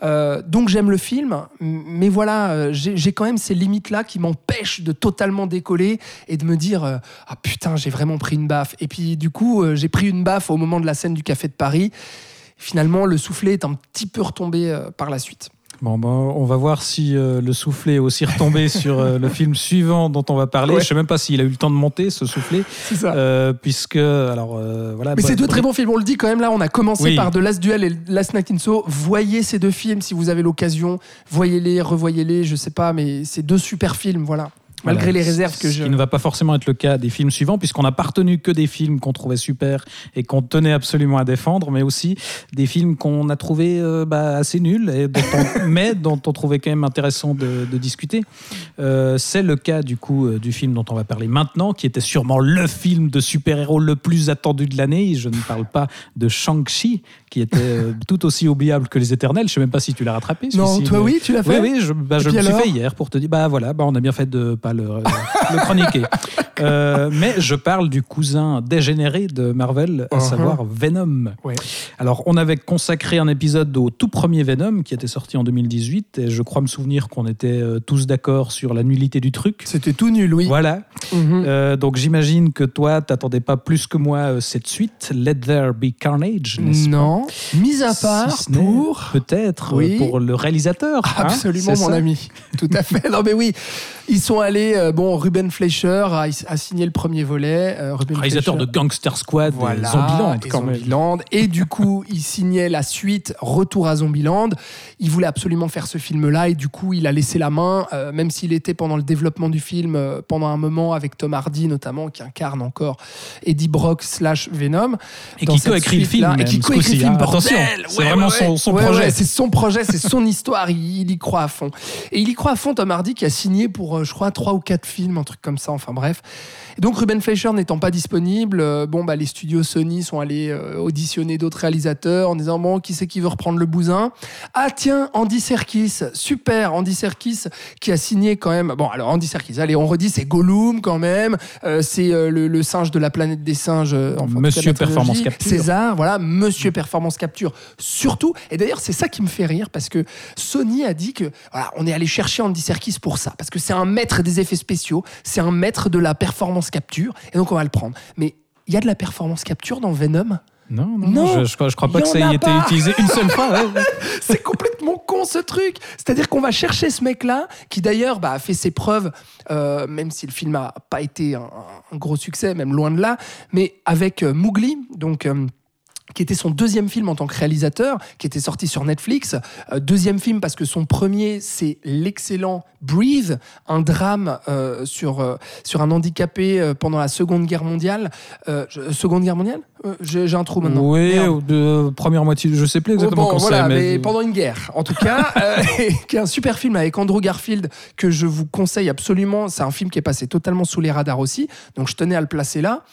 Euh, donc j'aime le film, mais voilà, euh, j'ai quand même ces limites-là qui m'empêchent de totalement décoller et de me dire ah putain j'ai vraiment pris une baffe. Et puis du coup j'ai pris une baffe au moment de la scène du café de Paris. Finalement le soufflet est un petit peu retombé par la suite. Bon, ben, on va voir si euh, le soufflet est aussi retombé [laughs] sur euh, le film suivant dont on va parler. Ouais. Je sais même pas s'il a eu le temps de monter ce soufflet, C'est ça. euh, puisque alors voilà. Mais bah, c'est deux très bons films, on le dit quand même là, on a commencé Oui. par The Last Duel et Last Night in Soho. Voyez ces deux films si vous avez l'occasion, voyez-les, revoyez-les, je sais pas, mais c'est deux super films, voilà. Malgré les réserves que Ce je... qui ne va pas forcément être le cas des films suivants, puisqu'on n'a pas retenu que des films qu'on trouvait super et qu'on tenait absolument à défendre, mais aussi des films qu'on a trouvés euh, bah, assez nuls, et dont on, [laughs] mais dont on trouvait quand même intéressant de, de discuter. Euh, C'est le cas du coup euh, du film dont on va parler maintenant, qui était sûrement le film de super-héros le plus attendu de l'année. Je ne parle pas de Shang-Chi, qui était euh, [laughs] tout aussi oubliable que Les Éternels. Je ne sais même pas si tu l'as rattrapé. Non, toi mais- oui, tu l'as fait oui, oui, je, bah, je me suis fait hier pour te dire, bah voilà, bah, on a bien fait de pas le, le chroniquer. Euh, mais je parle du cousin dégénéré de Marvel, à Uh-huh. savoir Venom. Ouais. Alors, on avait consacré un épisode au tout premier Venom qui était sorti en 2018, et je crois me souvenir qu'on était euh, tous d'accord sur la nullité du truc. C'était tout nul, oui. Voilà. Mhm. Euh, donc j'imagine que toi, t'attendais pas plus que moi cette suite, Let There Be Carnage, n'est-ce pas? Non, mis à part Si pour... peut-être Oui. pour le réalisateur. hein, Absolument, mon ça? ami. Tout à fait. Non, mais oui, ils sont allés. bon, Ruben Fleischer a, a signé le premier volet. euh, réalisateur de Gangster Squad Voilà, et Zombieland et quand même. Zombieland. Et du coup, il signait la suite Retour à Zombieland. Il voulait absolument faire ce film-là et du coup, il a laissé la main, euh, même s'il était pendant le développement du film, euh, pendant un moment avec Tom Hardy notamment, qui incarne encore Eddie Brock slash Venom. Et qui coécrit le film. Et qui même, coécrit le film, hein. Attention, c'est Ouais, vraiment ouais, son, son ouais, projet. c'est son projet, c'est son histoire, il, il y croit à fond. Et il y croit à fond, Tom Hardy, qui a signé pour, je crois, trois ou quatre films, un truc comme ça, enfin bref. Et donc Ruben Fleischer n'étant pas disponible, euh, bon, bah, les studios Sony sont allés euh, auditionner d'autres réalisateurs en disant, bon, qui c'est qui veut reprendre le bousin? Ah tiens, Andy Serkis, super, Andy Serkis, qui a signé quand même... Bon, alors Andy Serkis, allez, on redit, c'est Gollum quand même, euh, c'est le, le singe de la planète des singes. enfin, cas, Monsieur. Performance Capture. César, voilà, Monsieur Performance Capture, surtout. Et d'ailleurs, c'est ça qui me fait rire parce que Sony a dit que voilà, on est allé chercher Andy Serkis pour ça, parce que c'est un maître des effets spéciaux, c'est un maître de la performance capture, et donc on va le prendre. Mais il y a de la performance capture dans Venom? Non, non, Non, je, je crois, je crois pas que ça ait été utilisé une seule fois. ouais. [laughs] C'est complètement con ce truc. C'est-à-dire qu'on va chercher ce mec-là, qui d'ailleurs bah, a fait ses preuves, euh, même si le film n'a pas été un, un gros succès, même loin de là, mais avec euh, Mowgli, donc. euh, qui était son deuxième film en tant que réalisateur, qui était sorti sur Netflix. Euh, deuxième film parce que son premier, c'est l'excellent Breathe, un drame euh, sur, euh, sur un handicapé pendant la Seconde Guerre mondiale. Seconde Guerre mondiale? J'ai un trou maintenant. Oui, ou de première moitié, je sais plus exactement Oh, bon, quand voilà, c'est. mais pendant une guerre, en tout cas, [laughs] qui est un super film avec Andrew Garfield que je vous conseille absolument. C'est un film qui est passé totalement sous les radars aussi, donc je tenais à le placer là.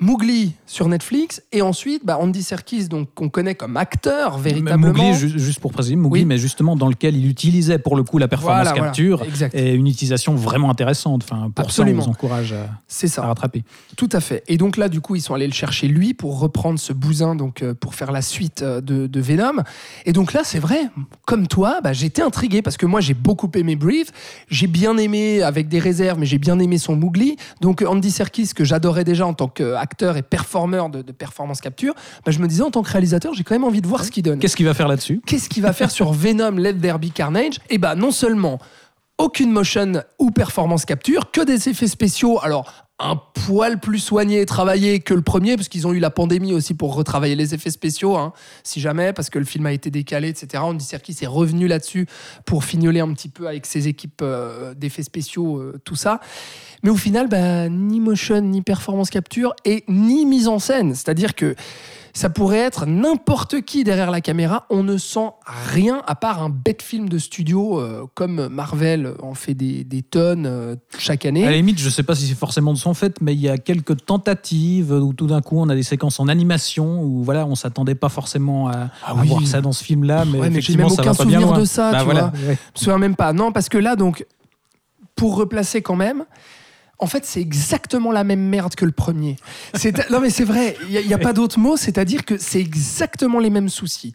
Mowgli sur Netflix et ensuite bah, Andy Serkis donc qu'on connaît comme acteur véritablement. Mowgli, ju- juste pour préciser, Mowgli, Oui. mais justement dans lequel il utilisait pour le coup la performance Voilà, voilà, capture exact. et une utilisation vraiment intéressante. Enfin, pour Absolument. ça, on vous encourage à, C'est ça. à rattraper. Tout à fait. Et donc là, du coup, ils sont allés le chercher lui pour reprendre ce bousin, donc euh, pour faire la suite euh, de, de Venom. Et donc là, c'est vrai, comme toi, bah, j'étais intrigué parce que moi, j'ai beaucoup aimé Breathe. J'ai bien aimé, avec des réserves, mais j'ai bien aimé son Mowgli. Donc Andy Serkis, que j'adorais déjà en tant qu'acteur et performeur de, de performance capture, bah, je me disais en tant que réalisateur, j'ai quand même envie de voir ce qu'il donne. Qu'est-ce qu'il va faire là-dessus? Qu'est-ce qu'il va faire sur Venom Let There Be Carnage? Et bah non seulement aucune motion ou performance capture, que des effets spéciaux. Alors un poil plus soigné et travaillé que le premier, parce qu'ils ont eu la pandémie aussi pour retravailler les effets spéciaux, hein, si jamais, parce que le film a été décalé, etc. Andy Serkis est revenu là-dessus pour fignoler un petit peu avec ses équipes euh, d'effets spéciaux, euh, tout ça. Mais au final, bah, ni motion, ni performance capture et ni mise en scène. C'est-à-dire que ça pourrait être n'importe qui derrière la caméra. On ne sent rien à part un bête film de studio euh, comme Marvel en fait des, des tonnes euh, chaque année. À la limite, je sais pas si c'est forcément de son fait, mais il y a quelques tentatives où tout d'un coup on a des séquences en animation où voilà, on s'attendait pas forcément à, Ah à voir ça dans ce film-là, mais, Ouais, mais effectivement même ça aucun va pas bien souvenir loin. de ça, Bah tu voilà, vois. ouais. Je me souviens même pas. Non, parce que là, donc, pour replacer quand même, en fait, c'est exactement la même merde que le premier. [laughs] Non, mais c'est vrai, il n'y a, pas d'autre mot, c'est-à-dire que c'est exactement les mêmes soucis.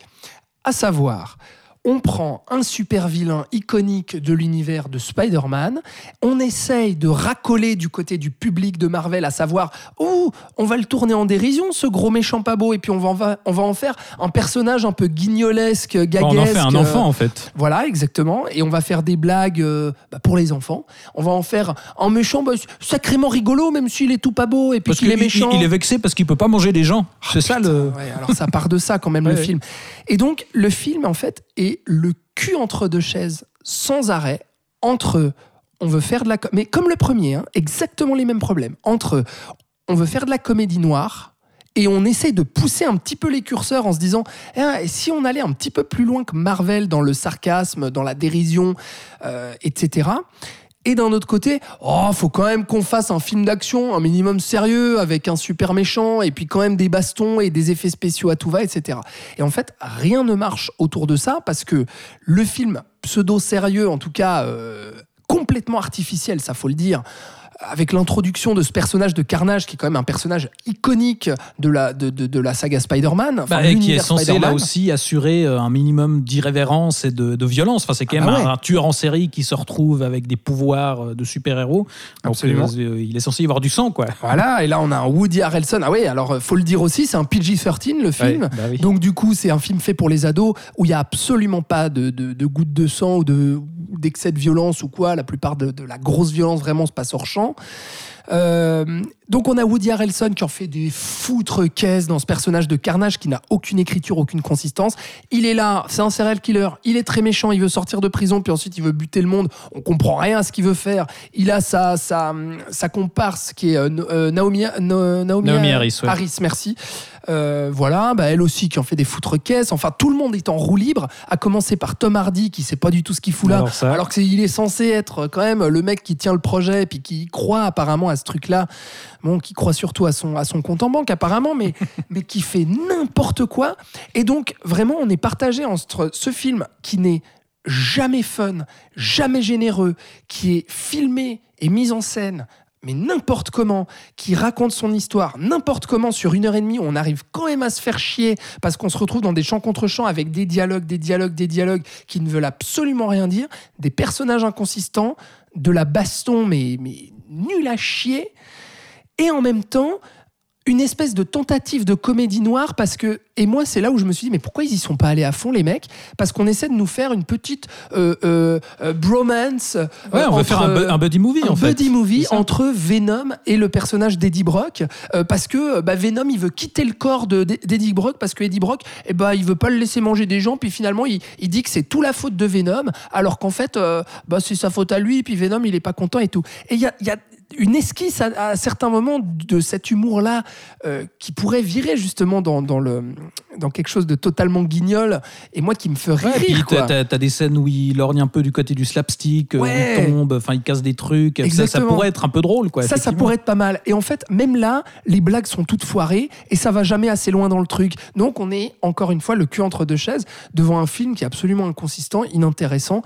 À savoir, on prend un super vilain iconique de l'univers de Spider-Man, on essaye de racoler du côté du public de Marvel, à savoir, oh, on va le tourner en dérision, ce gros méchant pas beau, et puis on va, en va- on va en faire un personnage un peu guignolesque, gaguesque. on en fait un euh, enfant en fait. voilà, exactement. Et on va faire des blagues euh, bah, pour les enfants. On va en faire un méchant bah, sacrément rigolo, même s'il est tout pas beau et puis Parce qu'il est méchant. il est vexé parce qu'il peut pas manger des gens. C'est ça le. Ouais, alors ça part de ça quand même [laughs] le ouais. film. Et donc le film en fait est le cul entre deux chaises sans arrêt entre on veut faire de la mais comme le premier hein, exactement les mêmes problèmes entre on veut faire de la comédie noire et on essaie de pousser un petit peu les curseurs en se disant et si on allait un petit peu plus loin que Marvel dans le sarcasme, dans la dérision, euh, etc. Et d'un autre côté, oh, faut quand même qu'on fasse un film d'action, un minimum sérieux, avec un super méchant, et puis quand même des bastons et des effets spéciaux à tout va, etc. Et en fait, rien ne marche autour de ça, parce que le film pseudo-sérieux, en tout cas euh, complètement artificiel, ça faut le dire, avec l'introduction de ce personnage de Carnage, qui est quand même un personnage iconique de la, de, de- de la saga Spider-Man. enfin, Bah, et qui est censé là aussi assurer euh, un minimum d'irrévérence et de, de violence. Enfin, c'est quand Ah même bah un, ouais. un tueur en série qui se retrouve avec des pouvoirs euh, de super-héros. Absolument. euh, il est censé y avoir du sang, quoi. Voilà, et là on a un Woody Harrelson. Ah ouais, alors faut le dire aussi, c'est un PG-13 le film. Ouais, bah oui. Donc du coup, c'est un film fait pour les ados où il y a absolument pas de, de, de gouttes de sang ou de d'excès de violence ou quoi. La plupart de, la grosse violence vraiment se passe hors champ. Euh, donc on a Woody Harrelson qui en fait des foutres caisses dans ce personnage de Carnage qui n'a aucune écriture, aucune consistance. Il est là, c'est un serial killer, il est très méchant, il veut sortir de prison, puis ensuite il veut buter le monde. On comprend rien à ce qu'il veut faire. Il a sa, sa, sa comparse qui est euh, euh, Naomi, No- Naomi, Naomi Harris, ouais. Harris, merci. Euh, voilà, bah, elle aussi qui en fait des foutres caisses. Enfin, tout le monde est en roue libre, à commencer par Tom Hardy qui sait pas du tout ce qu'il fout là. Alors. Alors qu'il est censé être quand même le mec qui tient le projet et puis qui croit apparemment à ce truc-là. Bon, qui croit surtout à son, à son compte en banque apparemment, mais, [laughs] mais qui fait n'importe quoi. Et donc, vraiment, on est partagé entre ce film qui n'est jamais fun, jamais généreux, qui est filmé et mis en scène mais n'importe comment, qui raconte son histoire, n'importe comment, sur une heure et demie, on arrive quand même à se faire chier parce qu'on se retrouve dans des champs contre champs avec des dialogues, des dialogues, des dialogues qui ne veulent absolument rien dire, des personnages inconsistants, de la baston, mais, mais nul à chier, et en même temps, une espèce de tentative de comédie noire parce que et moi c'est là où je me suis dit mais pourquoi ils y sont pas allés à fond les mecs? Parce qu'on essaie de nous faire une petite euh, euh, euh, bromance euh, Ouais, on va faire un, bu- un buddy movie un en fait. buddy movie entre Venom et le personnage d'Eddie Brock euh, parce que bah, Venom il veut quitter le corps de- d'Eddie Brock parce que Eddie Brock eh bah, il veut pas le laisser manger des gens puis finalement il, il dit que c'est tout la faute de Venom alors qu'en fait bah, c'est sa faute à lui puis Venom il est pas content et tout. Et il y a, il y a une esquisse à, à certains moments de cet humour-là euh, qui pourrait virer justement dans, dans, le, dans quelque chose de totalement guignol et moi qui me ferait Ouais, rire. quoi. t'as t'as des scènes où il lorgne un peu du côté du slapstick, euh, Ouais. il tombe, enfin il casse des trucs. Ça, ça pourrait être un peu drôle, quoi. Ça, ça pourrait être pas mal. Et en fait, même là, les blagues sont toutes foirées et ça va jamais assez loin dans le truc. Donc, on est encore une fois le cul entre deux chaises devant un film qui est absolument inconsistant, inintéressant.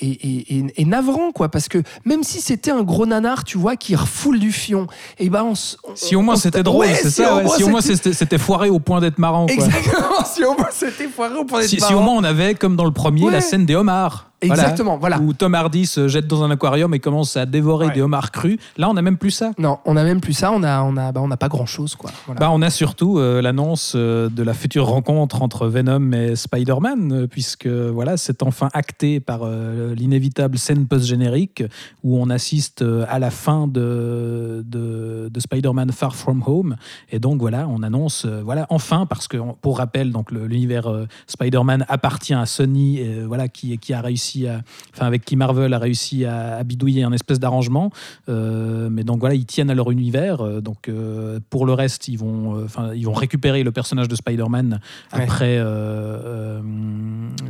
Et, et- et- navrant quoi parce que même si c'était un gros nanar tu vois qui refoule du fion et ben on, on- Si au moins c'était drôle, Ouais, c'est si ça. ouais. Si au moins c'était- foiré au point d'être marrant, quoi. exactement [laughs] si au moins c'était foiré au point d'être Si, si au marrant. moins on avait, comme dans le premier, Ouais. la scène des homards. Exactement, voilà. Où Tom Hardy se jette dans un aquarium et commence à dévorer Ouais. des homards crus. Là, on n'a même plus ça. non on a même plus ça on a on a bah, on a pas grand chose quoi Voilà. Bah, on a surtout euh, l'annonce euh, de la future rencontre entre Venom et Spider-Man, euh, puisque voilà, c'est enfin acté par euh, l'inévitable scène post-générique où on assiste à la fin de, de, de Spider-Man Far From Home. Et donc voilà, on annonce, euh, voilà, enfin, parce que pour rappel, donc l'univers Spider-Man appartient à Sony, voilà, qui, qui a réussi à, enfin avec qui Marvel a réussi à, à bidouiller un espèce d'arrangement. Euh, mais donc voilà, ils tiennent à leur univers. euh, donc euh, pour le reste, ils vont, enfin, ils vont récupérer le personnage de Spider-Man Ouais. après.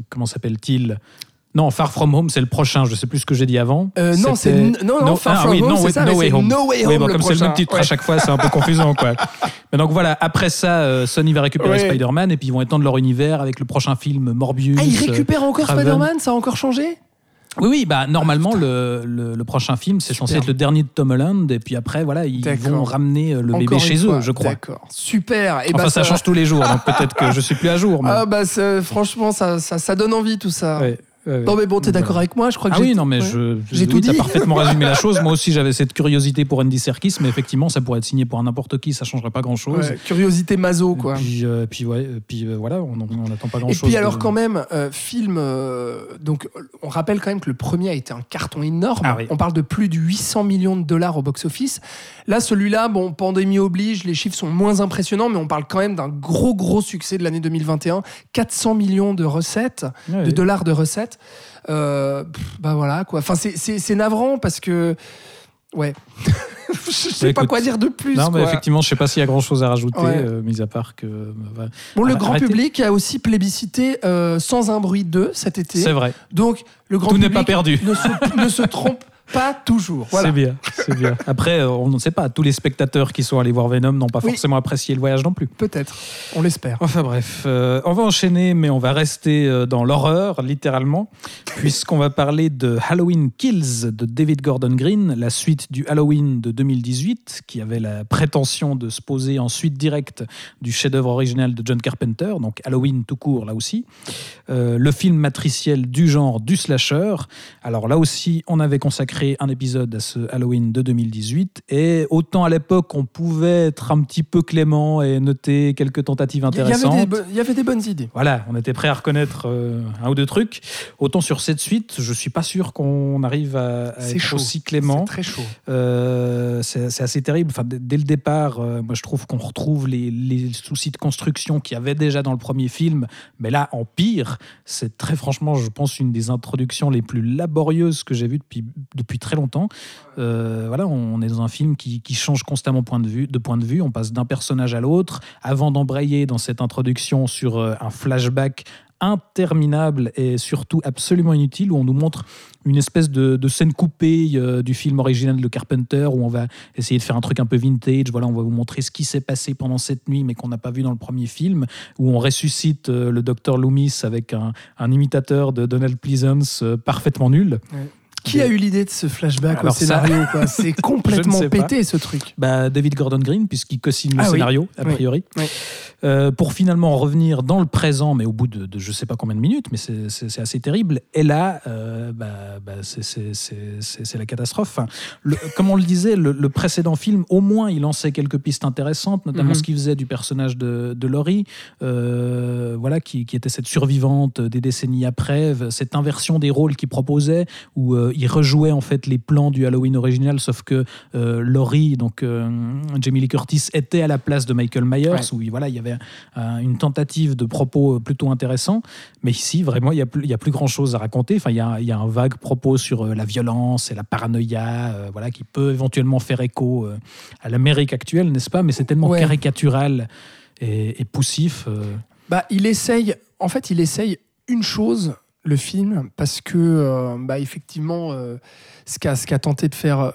comment s'appelle-t-il? Non, Far From Home, c'est le prochain. Je sais plus ce que j'ai dit avant. Euh, non, c'est non, non, Far ah From oui, Home, No c'est ça, No mais Way Home. No Way Oui, Home, bon, le comme c'est le même titre à chaque fois, c'est un peu [laughs] confusant, quoi. Mais donc voilà, après ça, euh, Sony va récupérer Ouais. Spider-Man et puis ils vont étendre leur univers avec le prochain film Morbius. Ah, il euh, récupère encore. Spider-Man Ça a encore changé? Oui, oui, bah, normalement, le, le, le prochain film, c'est censé être le dernier de Tom Holland, et puis après, voilà, ils vont ramener le bébé Encore chez fois. eux, je crois. D'accord. Super. Et Enfin, bah, ça, change tous les jours, donc peut-être que je suis plus à jour. Mais... Ah bah franchement ça, ça, ça donne envie tout ça. Ouais, ouais. Non mais bon t'es d'accord voilà. avec moi je crois que Ah j'ai oui, non, mais ouais. je, J'ai oui, tout dit. parfaitement [laughs] résumé la chose. Moi aussi, j'avais cette curiosité pour Andy Serkis, mais effectivement, ça pourrait être signé pour n'importe qui, ça changerait pas grand-chose. Ouais, curiosité maso quoi. Puis, euh, puis, ouais, euh, puis euh, voilà, on n'attend pas Et grand-chose. puis alors de- quand même, euh, film, euh, donc on rappelle quand même que le premier a été un carton énorme. Ah oui. On parle de plus de 800 millions de dollars au box-office. Là, celui-là, bon, pandémie oblige, les chiffres sont moins impressionnants, mais on parle quand même d'un gros gros succès de l'année 2021. 400 millions de recettes, Ouais, de dollars de recettes. Euh, bah voilà quoi. Enfin c'est- navrant parce que ouais. [laughs] Je sais pas quoi dire de plus. Non, mais quoi. effectivement, je sais pas s'il y a grand-chose à rajouter, Ouais. euh, mis à part que. euh. Bon, le Arrêtez. grand public a aussi plébiscité euh, Sans un bruit 2 cet été. C'est vrai. Donc, le grand Tout n'est public pas perdu. Ne, se, ne se [laughs] trompe pas toujours. Voilà. C'est bien, c'est bien. [laughs] Après, euh, on ne sait pas. Tous les spectateurs qui sont allés voir Venom n'ont pas Oui. forcément apprécié le voyage non plus. Peut-être. On l'espère. Enfin bref, euh, on va enchaîner, mais on va rester euh, dans l'horreur, littéralement, puisqu'on va parler de Halloween Kills de David Gordon Green, la suite du Halloween de 2018, qui avait la prétention de se poser en suite directe du chef-d'œuvre original de John Carpenter, donc Halloween tout court là aussi. Euh, le film matriciel du genre du slasher. Alors là aussi, on avait consacré un épisode à ce Halloween de 2018, et autant à l'époque, on pouvait être un petit peu clément et noter quelques tentatives intéressantes. il y avait des bonnes idées. Voilà, on était prêt à reconnaître euh, un ou deux trucs. Autant sur cette suite, je suis pas sûr qu'on arrive à, à C'est être chaud. aussi C'est clément. très chaud. Euh, c'est c'est assez terrible. Enfin, dès le départ, euh, moi je trouve qu'on retrouve les, les soucis de construction qu'il y avait déjà dans le premier film, mais là en pire. C'est très franchement, je pense, une des introductions les plus laborieuses que j'ai vues depuis, depuis très longtemps. Euh, voilà, on est dans un film qui, change constamment de, point de vue. On passe d'un personnage à l'autre avant d'embrayer dans cette introduction sur euh, un flashback interminable et surtout absolument inutile où on nous montre une espèce de, scène coupée euh, du film original de Carpenter où on va essayer de faire un truc un peu vintage. Voilà, on va vous montrer ce qui s'est passé pendant cette nuit mais qu'on n'a pas vu dans le premier film où on ressuscite le docteur Loomis avec un, imitateur de Donald Pleasance parfaitement nul. Qui a eu l'idée de ce flashback Alors au scénario [laughs] C'est complètement pas. pété ce truc. bah, David Gordon Green, puisqu'il co-signe le Ah oui. scénario, a priori. Oui. Euh, pour finalement revenir dans le présent, mais au bout de, de je sais pas combien de minutes, mais c'est- assez terrible. Et là, euh, bah, bah, c'est- la catastrophe. Enfin, le- [laughs] comme on le disait, le, le précédent film, au moins, il lançait quelques pistes intéressantes, notamment Mhm. ce qu'il faisait du personnage de, de Laurie, euh, voilà, qui, qui était cette survivante des décennies après, cette inversion des rôles qu'il proposait, où il rejouait en fait les plans du Halloween original, sauf que euh, Laurie, donc euh, Jamie Lee Curtis, était à la place de Michael Myers, Ouais. où il- voilà, il y avait euh, une tentative de propos plutôt intéressant. Mais ici, vraiment, il n'y a, plus- il y a plus grand-chose à raconter. Enfin, il y a, il y a un vague propos sur la violence et la paranoïa, euh, voilà, qui peut éventuellement faire écho euh, à l'Amérique actuelle, n'est-ce pas? Mais c'est tellement Ouais. caricatural et, et poussif. euh. Bah, il essaye, en fait, il essaye une chose, le film, parce que, euh, bah, effectivement, euh, ce qu'a ce qu'a tenté de faire, euh,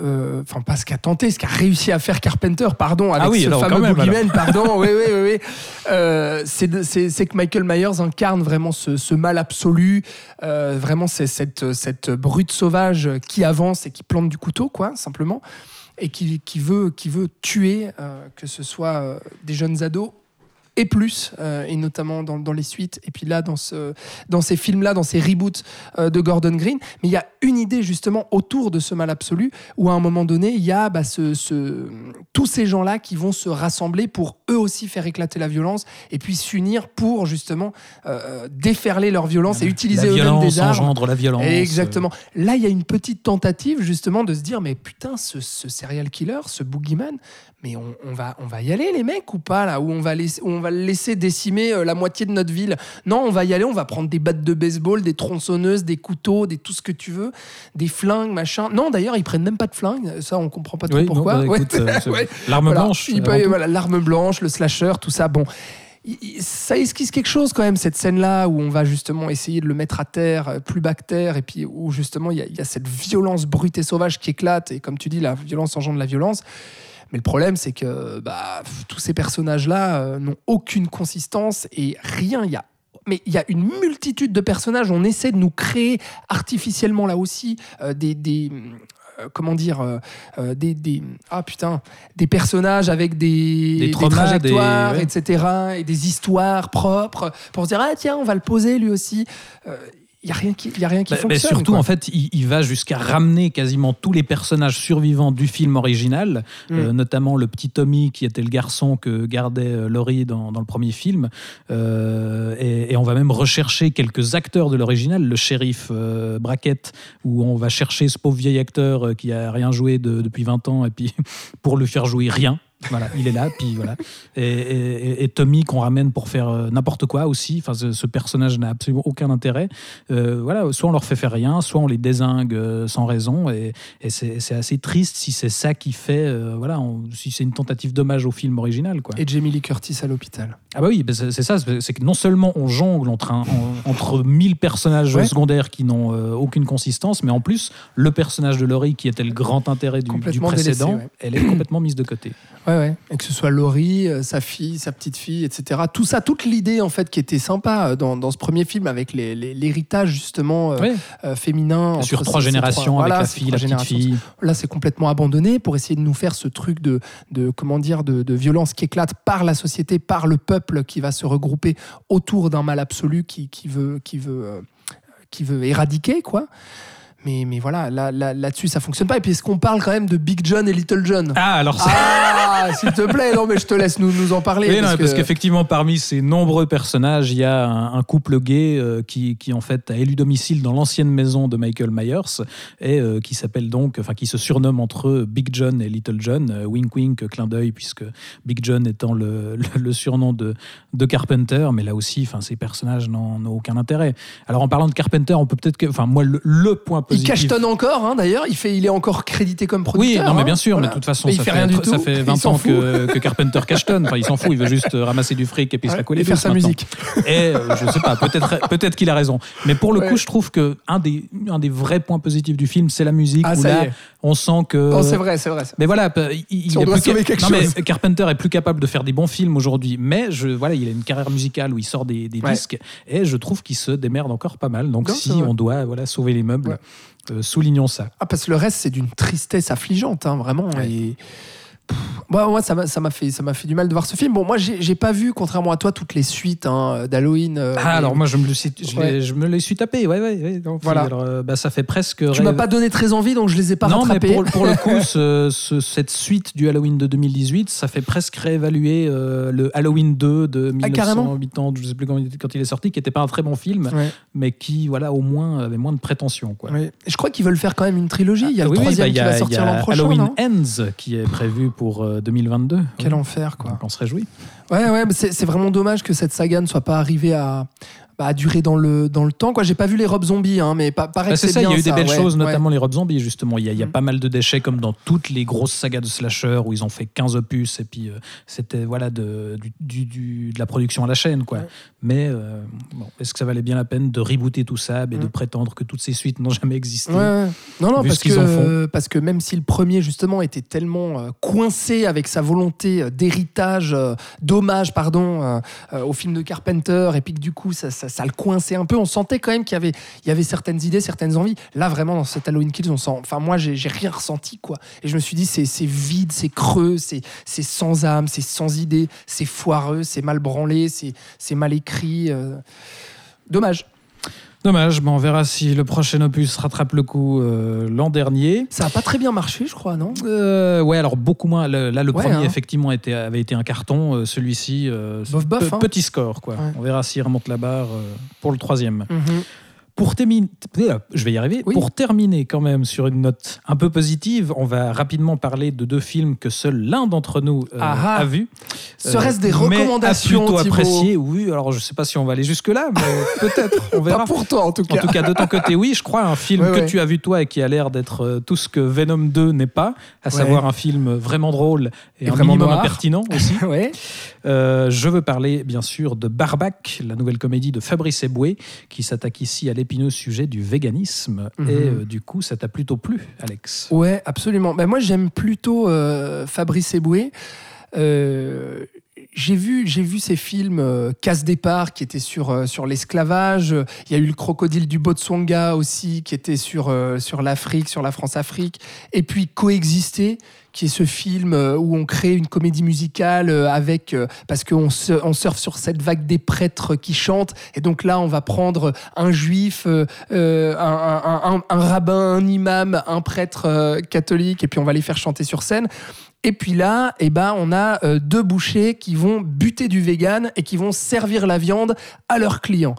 euh, enfin, pas ce qu'a tenté, ce qu'a réussi à faire Carpenter, pardon, avec Ah oui, ce alors, fameux boogeyman, [laughs] pardon, oui, oui, oui, oui. Euh, c'est que Michael Myers incarne vraiment ce, ce mal absolu, euh, vraiment, c'est cette, cette brute sauvage qui avance et qui plante du couteau, quoi, simplement. Et qui, qui veut, qui veut tuer, euh, que ce soit euh, des jeunes ados et plus, euh, et notamment dans, dans les suites, et puis là, dans, ce, dans ces films-là, dans ces reboots euh, de Gordon Green. Mais il y a une idée justement autour de ce mal absolu, où à un moment donné, il y a bah, ce, ce- tous ces gens-là qui vont se rassembler pour eux aussi faire éclater la violence, et puis s'unir pour justement euh, déferler leur violence et utiliser la eux-mêmes violence des armes. engendre la violence. Exactement. Là, il y a une petite tentative justement de se dire, mais putain, ce, ce serial killer, ce boogeyman, mais on, on va, on va y aller les mecs ou pas là Où on va, laisser, on va le laisser décimer euh, la moitié de notre ville Non, on va y aller, on va prendre des battes de baseball, des tronçonneuses, des couteaux, des tout ce que tu veux, des flingues, machin. Non, d'ailleurs, ils prennent même pas de flingues. Ça, on comprend pas trop Oui, pourquoi. bah, euh, [laughs] Ouais. L'arme Voilà. blanche. Voilà, l'arme blanche, le slasher, tout ça. Bon, ça esquisse quelque chose quand même, cette scène-là où on va justement essayer de le mettre à terre, euh, plus bas que terre, et puis où justement il y, a- il y a cette violence brute et sauvage qui éclate, et comme tu dis, la violence engendre la violence. Mais le problème, c'est que bah, tous ces personnages-là euh, n'ont aucune consistance et rien. Il y a mais il y a une multitude de personnages. On essaie de nous créer artificiellement là aussi euh, des, des euh, comment dire euh, des, des ah putain des personnages avec des, Des traumas, trajectoires, ouais. etc. et des histoires propres pour se dire ah tiens on va le poser lui aussi. Euh, Il y a rien qui y a rien qui Bah, mais fonctionne. surtout, quoi. en fait, il, il va jusqu'à ramener quasiment tous les personnages survivants du film original, Mm. euh, notamment le petit Tommy qui était le garçon que gardait euh, Laurie dans, dans le premier film. Euh, et, et on va même rechercher quelques acteurs de l'original, le shérif euh, Brackett, où on va chercher ce pauvre vieil acteur qui a rien joué de- depuis 20 ans, et puis [laughs] pour le faire jouer rien. Voilà, il est là, puis voilà. Et, et- et Tommy qu'on ramène pour faire euh, n'importe quoi aussi. Enfin, ce, ce personnage n'a absolument aucun intérêt. Euh, voilà, soit on leur fait faire rien, soit on les désingue euh, sans raison. Et, et c'est assez triste si c'est ça qui fait, euh, voilà, on- si c'est une tentative d'hommage au film original, quoi. Et Jamie Lee Curtis à l'hôpital. Ah bah oui, bah c'est ça, c'est que non seulement on jongle entre, un- en- entre 1000 personnages Ouais. secondaires qui n'ont euh, aucune consistance, mais en plus, le personnage de Laurie, qui était le grand intérêt du, précédent, délaissé, ouais. elle est complètement mise de côté. Ouais, ouais. Et que ce soit Laurie, euh, sa fille, sa petite fille, etc. Tout ça, toute l'idée en fait qui était sympa euh, dans, dans ce premier film avec les- les- l'héritage justement euh, euh, féminin. Sur trois générations trois- avec voilà, la fille, la petite fille. Là, c'est complètement abandonné pour essayer de nous faire ce truc de, de comment dire, de, de violence qui éclate par la société, par le peuple qui va se regrouper autour d'un mal absolu qui, qui veut, qui veut, qui veut éradiquer, quoi. Mais, mais voilà, là, là, là-dessus, ça fonctionne pas. Et puis, est-ce qu'on parle quand même de Big John et Little John? Ah, alors ça. Ah, s'il te plaît, non, mais je te laisse nous, nous en parler. Oui, non, parce parce, que- qu'effectivement, parmi ces nombreux personnages, il y a un, un couple gay euh, qui, qui, en fait, a élu domicile dans l'ancienne maison de Michael Myers et euh, qui s'appelle donc, enfin, qui se surnomme entre eux Big John et Little John. Euh, wink, wink, clin d'œil, puisque Big John étant le, le- le surnom de, de Carpenter, mais là aussi, enfin, ces personnages n'ont n'ont aucun intérêt. Alors, en parlant de Carpenter, on peut peut-être que, enfin, moi, le, le point il positif. cachetonne encore, hein, d'ailleurs. Il, fait, il est encore crédité comme Oui, producteur. non, mais hein. bien sûr, Voilà. mais de toute façon, il ça fait fait, rien du ça tout. fait Il 20 s'en ans que, que Carpenter qu'Ashton. Enfin, il s'en fout, il veut juste euh, ramasser du fric et puis se la coller et faire sa maintenant. musique. Et euh, je sais pas, peut-être peut-être qu'il a raison. Mais pour le Ouais. coup, je trouve que un des, un des vrais points positifs du film, c'est la musique. Ah, où ça là, on sent que. Non, c'est vrai, c'est vrai. c'est vrai. Mais voilà, il, il Si on doit sauver quelque non, mais chose. Carpenter est plus capable de faire des bons films aujourd'hui. Mais je, voilà, il a une carrière musicale où il sort des, des Ouais. disques et je trouve qu'il se démerde encore pas mal. Donc Non, si on doit voilà sauver les meubles, Ouais. Euh, soulignons ça. Ah, parce que le reste, c'est d'une tristesse affligeante, hein, vraiment. Ouais. Et... Pff, Moi, ça m'a ça m'a fait, ça m'a fait du mal de voir ce film. Bon, moi, j'ai j'ai pas vu, contrairement à toi, toutes les suites hein, d'Halloween. euh, Ah alors moi je me le suis, je, Ouais. je me les suis tapé. Ouais ouais. ouais donc, Voilà. alors, euh, bah, ça fait presque. Tu m'as pas donné très envie, donc je les ai pas non, rattrapés. mais pour, pour le coup, [laughs] ce- ce- cette suite du Halloween de 2018, ça fait presque réévaluer euh, le Halloween 2 de Ah, carrément 1980, je sais plus quand, quand il est sorti, qui n'était pas un très bon film, Ouais, mais qui, voilà, au moins avait moins de prétention. Quoi. Je crois qu'ils veulent faire quand même une trilogie. Il y a Ah, le troisième bah, qui a- va sortir l'an prochain. Halloween non? Ends qui est prévu pour euh, 2022. Quel Oui. enfer, quoi. Donc on se réjouit. Ouais, ouais, c'est vraiment dommage que cette saga ne soit pas arrivée à, bah, durer dans le, dans le temps. Quoi. J'ai pas vu les robes zombies, hein, mais pa- paraît Bah, c'est ça, il y a eu des belles ouais, choses, ouais. notamment les robes zombies, justement. Il y a, il y a Mm. pas mal de déchets, comme dans toutes les grosses sagas de slasher, où ils ont fait 15 opus, et puis euh, c'était voilà, de, du, du- du- de la production à la chaîne. Quoi. Mais euh, bon, est-ce que ça valait bien la peine de rebooter tout ça et de Mm. prétendre que toutes ces suites n'ont jamais existé? Ouais. Non, non, parce que, parce que même si le premier, justement, était tellement euh, coincé avec sa volonté d'héritage, d'hommage, pardon, au film de Carpenter, et puis que du coup, ça, ça, ça le coinçait un peu, on sentait quand même qu'il y avait, y avait certaines idées, certaines envies. Là, vraiment, dans cet Halloween Kills. Enfin, moi, j'ai j'ai rien ressenti, quoi. Et je me suis dit, c'est vide, c'est creux, c'est sans âme, c'est sans idée, c'est foireux, c'est mal branlé, c'est c'est mal écrit. euh. Dommage. Dommage, mais on verra si le prochain opus rattrape le coup euh, l'an dernier. Ça a pas très bien marché, je crois, non? Euh, ouais, alors beaucoup moins. Le- là, le Ouais, premier, hein. effectivement, était, avait été un carton. Euh, Celui-ci, euh, Bof, bof, pe- hein. petit score. Quoi. Ouais. On verra s'il remonte la barre pour le troisième. Mhm. Pour terminer, je vais y arriver. Oui. Pour terminer quand même sur une note un peu positive, on va rapidement parler de deux films que seul l'un d'entre nous euh, Ah ah. a vu. Serait-ce des Euh, recommandations, plutôt apprécié. Oui, alors je sais pas si on va aller jusque là, mais [laughs] peut-être. On verra. Pas pour toi, en tout En cas. tout cas, de ton côté, oui, je crois, un film Ouais, que ouais. tu as vu toi et qui a l'air d'être euh, tout ce que Venom 2 n'est pas, à Ouais. savoir un film vraiment drôle et, Et un vraiment minimum noir. impertinent aussi. [laughs] ouais. Euh, je veux parler, bien sûr, de Barbac, la nouvelle comédie de Fabrice Eboué, qui s'attaque ici à l'épineux sujet du véganisme. Mhm. Et euh, du coup, ça t'a plutôt plu, Alex? Ouais, absolument. Ben, moi, j'aime plutôt euh, Fabrice Eboué. J'ai vu, j'ai vu ces films euh, Casse départ qui étaient sur, euh, sur l'esclavage. Il y a eu le crocodile du Botswana aussi qui était sur, euh, sur l'Afrique, sur la France-Afrique. Et puis Coexister qui est ce film euh, où on crée une comédie musicale euh, avec euh, parce qu'on on surfe sur cette vague des prêtres qui chantent et donc là on va prendre un juif un, un- rabbin un imam un prêtre catholique et puis on va les faire chanter sur scène et puis là, eh ben, on a deux bouchers qui vont buter du vegan et qui vont servir la viande à leurs clients.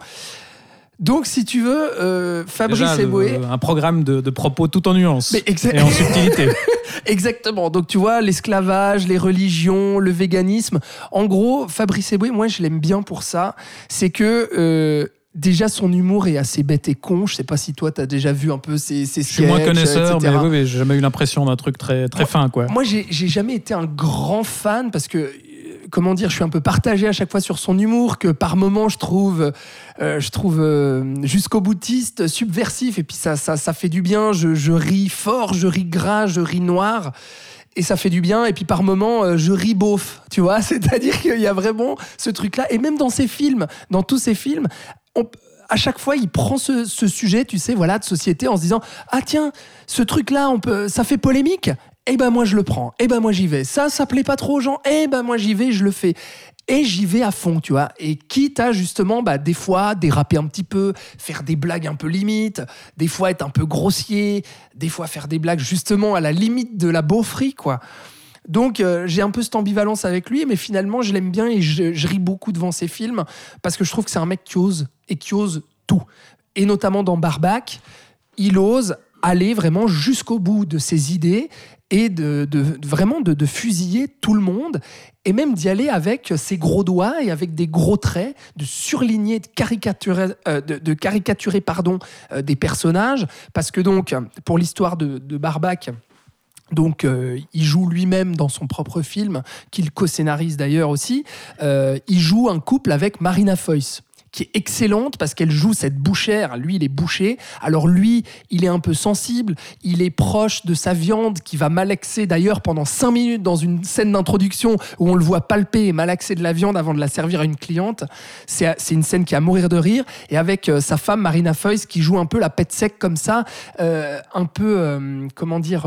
Donc, si tu veux, euh, Fabrice Déjà, le- Eboué, un programme de, de propos tout en nuances Mais exa- et en subtilité. [laughs] Exactement. Donc tu vois, l'esclavage, les religions, le véganisme. En gros, Fabrice Eboué, moi je l'aime bien pour ça. C'est que euh, déjà son humour est assez bête et con. Je sais pas si toi t'as déjà vu un peu ses, ses Je suis moins connaisseur, mais oui, oui, j'ai jamais eu l'impression d'un truc très, très fin. Quoi. Moi, j'ai jamais été un grand fan parce que, comment dire, je suis un peu partagé à chaque fois sur son humour, que par moments je trouve, euh, je trouve euh, jusqu'au boutiste, subversif, et puis ça, ça, fait du bien. Je, ris fort, je ris gras, je ris noir. Et ça fait du bien, et puis par moments, euh, je ris beauf, tu vois. [laughs] C'est-à-dire qu'il y a vraiment ce truc-là. Et même dans ses films, dans tous ses films, à chaque fois, il prend ce, sujet, tu sais, voilà, de société, en se disant ah tiens, ce truc-là, ça fait polémique. Eh ben moi je le prends. Eh ben moi j'y vais. Ça, ça plaît pas trop aux gens. Eh ben moi j'y vais, je le fais. Et j'y vais à fond, tu vois. Et quitte à justement, bah, des fois, déraper un petit peu, faire des blagues un peu limites, des fois être un peu grossier, des fois faire des blagues justement à la limite de la beaufrie, quoi. Donc euh, j'ai un peu cette ambivalence avec lui, mais finalement je l'aime bien et je, je ris beaucoup devant ses films parce que je trouve que c'est un mec qui ose et qui ose tout. Et notamment dans Barbac, il ose aller vraiment jusqu'au bout de ses idées et de, vraiment de, fusiller tout le monde et même d'y aller avec ses gros doigts et avec des gros traits, de surligner, de caricaturer, euh, de, caricaturer pardon, euh, des personnages. Parce que donc, pour l'histoire de, de Barbac, Donc, euh, il joue lui-même dans son propre film, qu'il co-scénarise d'ailleurs aussi. Il joue un couple avec Marina Foïs qui est excellente parce qu'elle joue cette bouchère. Lui, il est bouché. Alors lui, il est un peu sensible. Il est proche de sa viande qui va malaxer d'ailleurs pendant cinq minutes dans une scène d'introduction où on le voit palper et malaxer de la viande avant de la servir à une cliente. C'est une scène qui est à mourir de rire. Et avec euh, sa femme, Marina Foïs, qui joue un peu la pète sec comme ça. euh, un peu, euh, comment dire,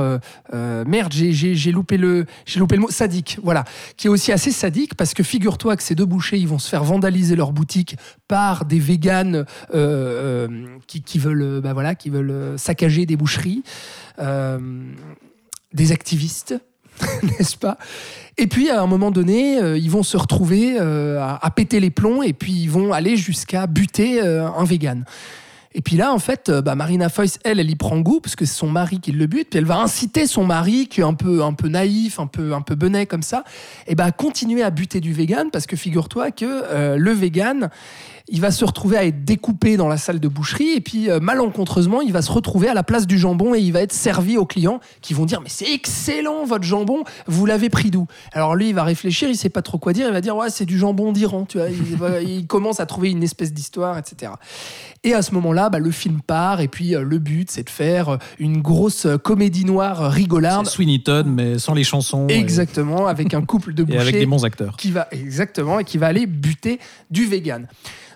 merde, j'ai- loupé, loupé le mot, sadique. Voilà. Qui est aussi assez sadique parce que figure-toi que ces deux bouchers, ils vont se faire vandaliser leur boutique par des véganes euh, euh, qui, veulent, euh, bah voilà, qui veulent saccager des boucheries, des activistes, [laughs] n'est-ce pas? Et puis à un moment donné, ils vont se retrouver à, péter les plombs et puis ils vont aller jusqu'à buter un vegan. Et puis là, en fait, bah, Marina Foïs, elle, elle y prend goût parce que c'est son mari qui le bute. Puis elle va inciter son mari, qui est un peu, un peu naïf, un peu, un peu benet comme ça, et bah, à continuer à buter du vegan parce que figure-toi que le vegan, il va se retrouver à être découpé dans la salle de boucherie et puis euh, malencontreusement, il va se retrouver à la place du jambon et il va être servi aux clients qui vont dire mais c'est excellent votre jambon, vous l'avez pris d'où? Alors lui, il va réfléchir, il sait pas trop quoi dire, il va dire ouais c'est du jambon d'Iran, tu vois. Il, va- [laughs] il commence à trouver une espèce d'histoire, etc. Et à ce moment-là, bah, le film part et puis euh, le but c'est de faire euh, une grosse comédie noire rigolarde. Sweeney Todd, mais sans les chansons. et- Exactement, avec un couple de [laughs] Et, bouchers avec des bons acteurs. qui va exactement et qui va aller buter du vegan.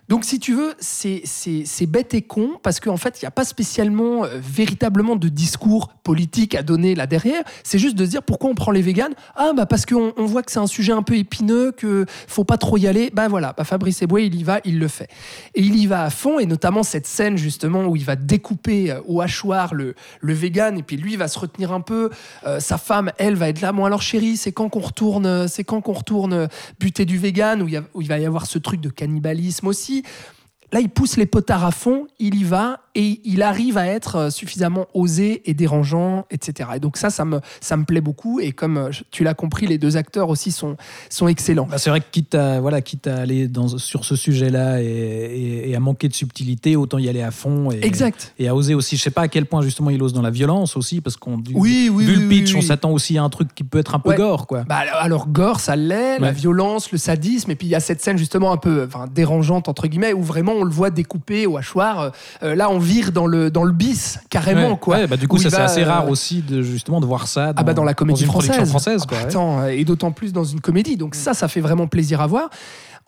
Donc, si tu veux, c'est bête et con parce qu'en fait, il n'y a pas spécialement, euh, véritablement de discours politique à donner là derrière. C'est juste de se dire pourquoi on prend les véganes Ah, bah parce qu'on on voit que c'est un sujet un peu épineux, que faut pas trop y aller. Bah voilà, bah Fabrice Eboué, il y va, il le fait. Et il y va à fond, et notamment cette scène justement où il va découper euh, au hachoir le, le et puis lui va se retenir un peu. Euh, sa femme, elle, va être là. Bon, alors chérie, c'est quand qu'on retourne, c'est retourne buter du vegan, où il va y avoir ce truc de cannibalisme aussi yeah Là, il pousse les potards à fond, il y va et il arrive à être euh, suffisamment osé et dérangeant, etc. Et donc ça, ça me, ça me plaît beaucoup. Et comme euh, tu l'as compris, les deux acteurs aussi sont, sont excellents. Bah, c'est vrai que quitte à, voilà, quitte à aller dans, sur ce sujet-là et, et- et à manquer de subtilité, autant y aller à fond. Et, Exact. Et à oser aussi. Je sais pas à quel point justement il ose dans la violence aussi, parce qu'on Oui, oui, vu oui, le pitch, on s'attend aussi à un truc qui peut être un peu Ouais. gore, quoi. Bah, alors- gore, ça l'est, la violence, le sadisme, et puis il y a cette scène justement un peu enfin, dérangeante entre guillemets où vraiment on le voit découpé au hachoir. Euh, euh, là, on vire dans le dans le bis carrément Ouais. quoi. Ouais, bah, du coup, ça c'est assez euh, rare aussi de justement de voir ça. Dans, Ah bah dans la comédie une française. française, Ah quoi, ouais. attends, euh, et d'autant plus dans une comédie. Donc ça, ça fait vraiment plaisir à voir.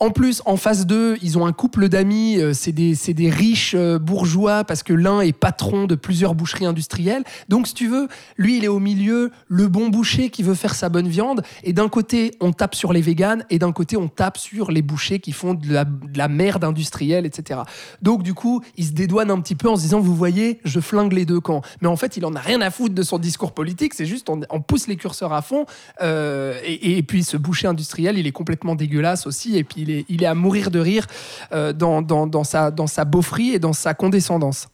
En plus, en face d'eux, ils ont un couple d'amis, euh, c'est des, des riches euh, bourgeois parce que l'un est patron de plusieurs boucheries industrielles. Donc, si tu veux, lui, il est au milieu, le bon boucher qui veut faire sa bonne viande. Et d'un côté, on tape sur les véganes et d'un côté, on tape sur les bouchers qui font de la, de la merde industrielle, etc. Donc, du coup, il se dédouane un petit peu en se disant, vous voyez, je flingue les deux camps. Mais en fait, il en a rien à foutre de son discours politique. C'est juste, on, on pousse les curseurs à fond. Euh, et, et puis, ce boucher industriel, il est complètement dégueulasse aussi. Et puis, il est, à mourir de rire euh, dans, sa, dans beaufrie et dans sa condescendance.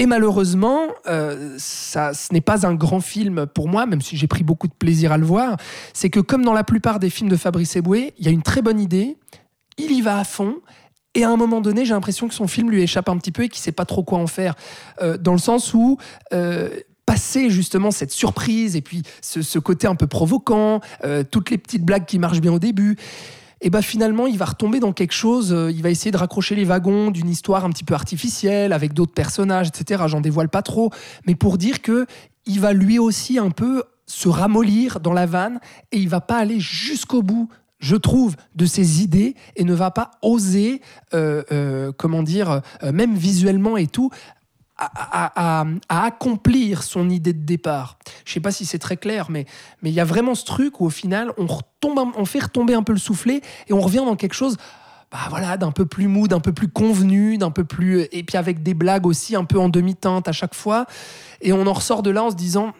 Et malheureusement, euh, ce n'est pas un grand film pour moi, même si j'ai pris beaucoup de plaisir à le voir. C'est que comme dans la plupart des films de Fabrice Eboué, il y a une très bonne idée, il y va à fond, et à un moment donné, j'ai l'impression que son film lui échappe un petit peu et qu'il ne sait pas trop quoi en faire. Euh, dans le sens où... passer justement cette surprise et puis ce, ce côté un peu provoquant, toutes les petites blagues qui marchent bien au début, et bah finalement il va retomber dans quelque chose, euh, il va essayer de raccrocher les wagons d'une histoire un petit peu artificielle avec d'autres personnages, etc. J'en dévoile pas trop, mais pour dire que il va lui aussi un peu se ramollir dans la vanne et il va pas aller jusqu'au bout je trouve, de ses idées et ne va pas oser, euh, euh, comment dire, même visuellement et tout, à, accomplir son idée de départ. Je sais pas si c'est très clair, mais mais il y a vraiment ce truc où au final on fait retomber un peu le soufflet et on revient dans quelque chose. Bah voilà, d'un peu plus mou, d'un peu plus convenu, d'un peu plus et puis avec des blagues aussi un peu en demi-teinte à chaque fois. Et on en ressort de là en se disant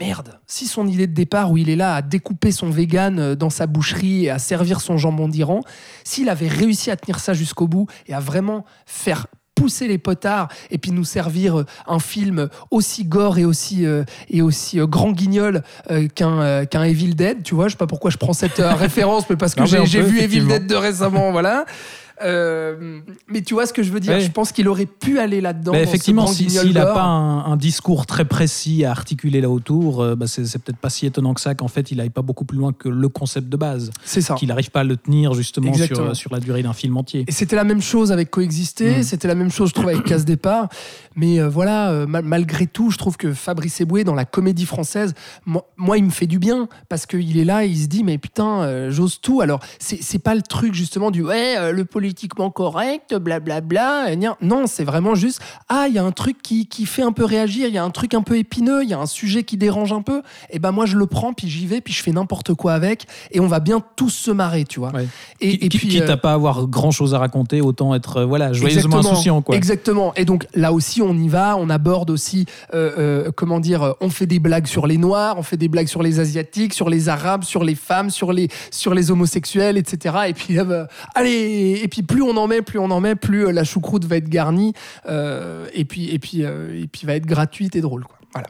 merde, si son idée de départ où il est là à découper son vegan euh, dans sa boucherie et à servir son jambon d'Iran, s'il avait réussi à tenir ça jusqu'au bout et à vraiment faire pousser les potards et puis nous servir euh, un film aussi gore et aussi euh, et aussi euh, grand guignol euh, qu'un euh, qu'un Evil Dead tu vois je sais pas pourquoi je prends cette [laughs] référence mais parce que j'ai vu Evil. Dead de récemment voilà Euh, mais tu vois ce que je veux dire Ouais. Je pense qu'il aurait pu aller là-dedans. Bah, effectivement, grand si- s'il n'a pas un, un discours très précis à articuler là autour, euh, bah, c'est peut-être pas si étonnant que ça qu'en fait il n'aille pas beaucoup plus loin que le concept de base, C'est ça. qu'il n'arrive pas à le tenir justement sur, sur la durée d'un film entier. Et c'était la même chose avec Coexister, Mm. c'était la même chose, je trouve, avec Casse Départ. Mais euh, voilà, euh, mal- malgré tout, je trouve que Fabrice Eboué, dans la comédie française, moi, moi, il me fait du bien parce qu'il est là, il se dit, mais putain, euh, j'ose tout. Alors, c'est pas le truc justement du ouais, euh, le politiquement correct, blablabla. gna. Non, c'est vraiment juste, ah, il y a un truc qui, qui fait un peu réagir, il y a un truc un peu épineux, il y a un sujet qui dérange un peu. Et ben, moi, je le prends, puis j'y vais, puis je fais n'importe quoi avec, et on va bien tous se marrer, tu vois. Ouais. Et, Qui- et qui- puis. quitte euh, à pas avoir grand chose à raconter, autant être euh, voilà, joyeusement Exactement. insouciant. Quoi. Exactement. Et donc là aussi, on y va, on aborde aussi, euh, euh, comment dire, on fait des blagues sur les Noirs, on fait des blagues sur les Asiatiques, sur les Arabes, sur les femmes, sur les, sur les homosexuels, etc. Et puis, euh, allez, et puis plus on en met, plus on en met, plus euh, la choucroute va être garnie, euh, et puis, et puis, euh, et puis va être gratuite et drôle. Quoi. Voilà.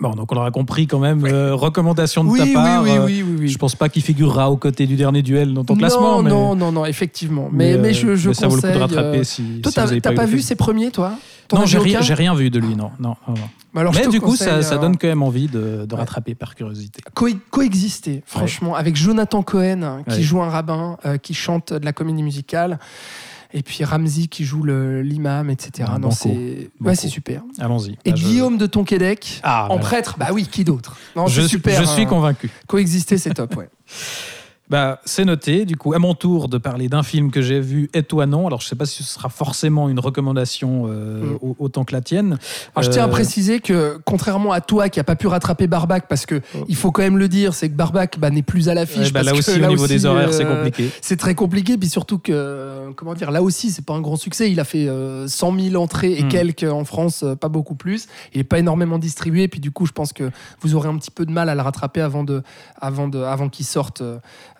Bon, donc on aura compris quand même, euh, recommandation de Oui, ta part. oui, euh, oui, oui, oui. Je pense pas qu'il figurera aux côtés du dernier duel dans ton non, classement. mais, non, non, non, effectivement. Mais, mais, euh, je, je mais ça vaut le coup de conseille, rattraper si, Toi, si t'as pas vu ses premiers, toi? Non, j'ai rien, rien vu de lui, non. non, non. Bah alors, Mais du coup, ça, conseille, ça donne quand même envie de, de ouais. rattraper par curiosité. Co- coexister, franchement, avec Jonathan Cohen qui Ouais. joue un rabbin, euh, qui chante de la comédie musicale, et puis Ramsey qui joue l'imam, etc. Ah, non, c'est Banco. ouais, c'est super. Allons-y. Et Bah, je- Guillaume de Tonquédec, Ah, en voilà. prêtre, bah oui, qui d'autre? Non, je, super. je suis hein. convaincu. Coexister, c'est top, ouais. [laughs] Bah, c'est noté. Du coup, à mon tour de parler d'un film que j'ai vu étonnant. Alors, je sais pas si ce sera forcément une recommandation euh, Mm. au- autant que la tienne. Alors, je tiens à Euh, préciser que, contrairement à toi qui a pas pu rattraper Barbac, parce que Oh. il faut quand même le dire, c'est que Barbac bah, n'est plus à l'affiche. bah, là que aussi, au niveau des horaires, c'est euh, compliqué. C'est très compliqué, puis surtout que, comment dire, là aussi, c'est pas un grand succès. Il a fait euh, 100 000 entrées et Mm. quelques en France, pas beaucoup plus. Il est pas énormément distribué, puis du coup, je pense que vous aurez un petit peu de mal à le rattraper avant, de, avant, de, avant qu'il sorte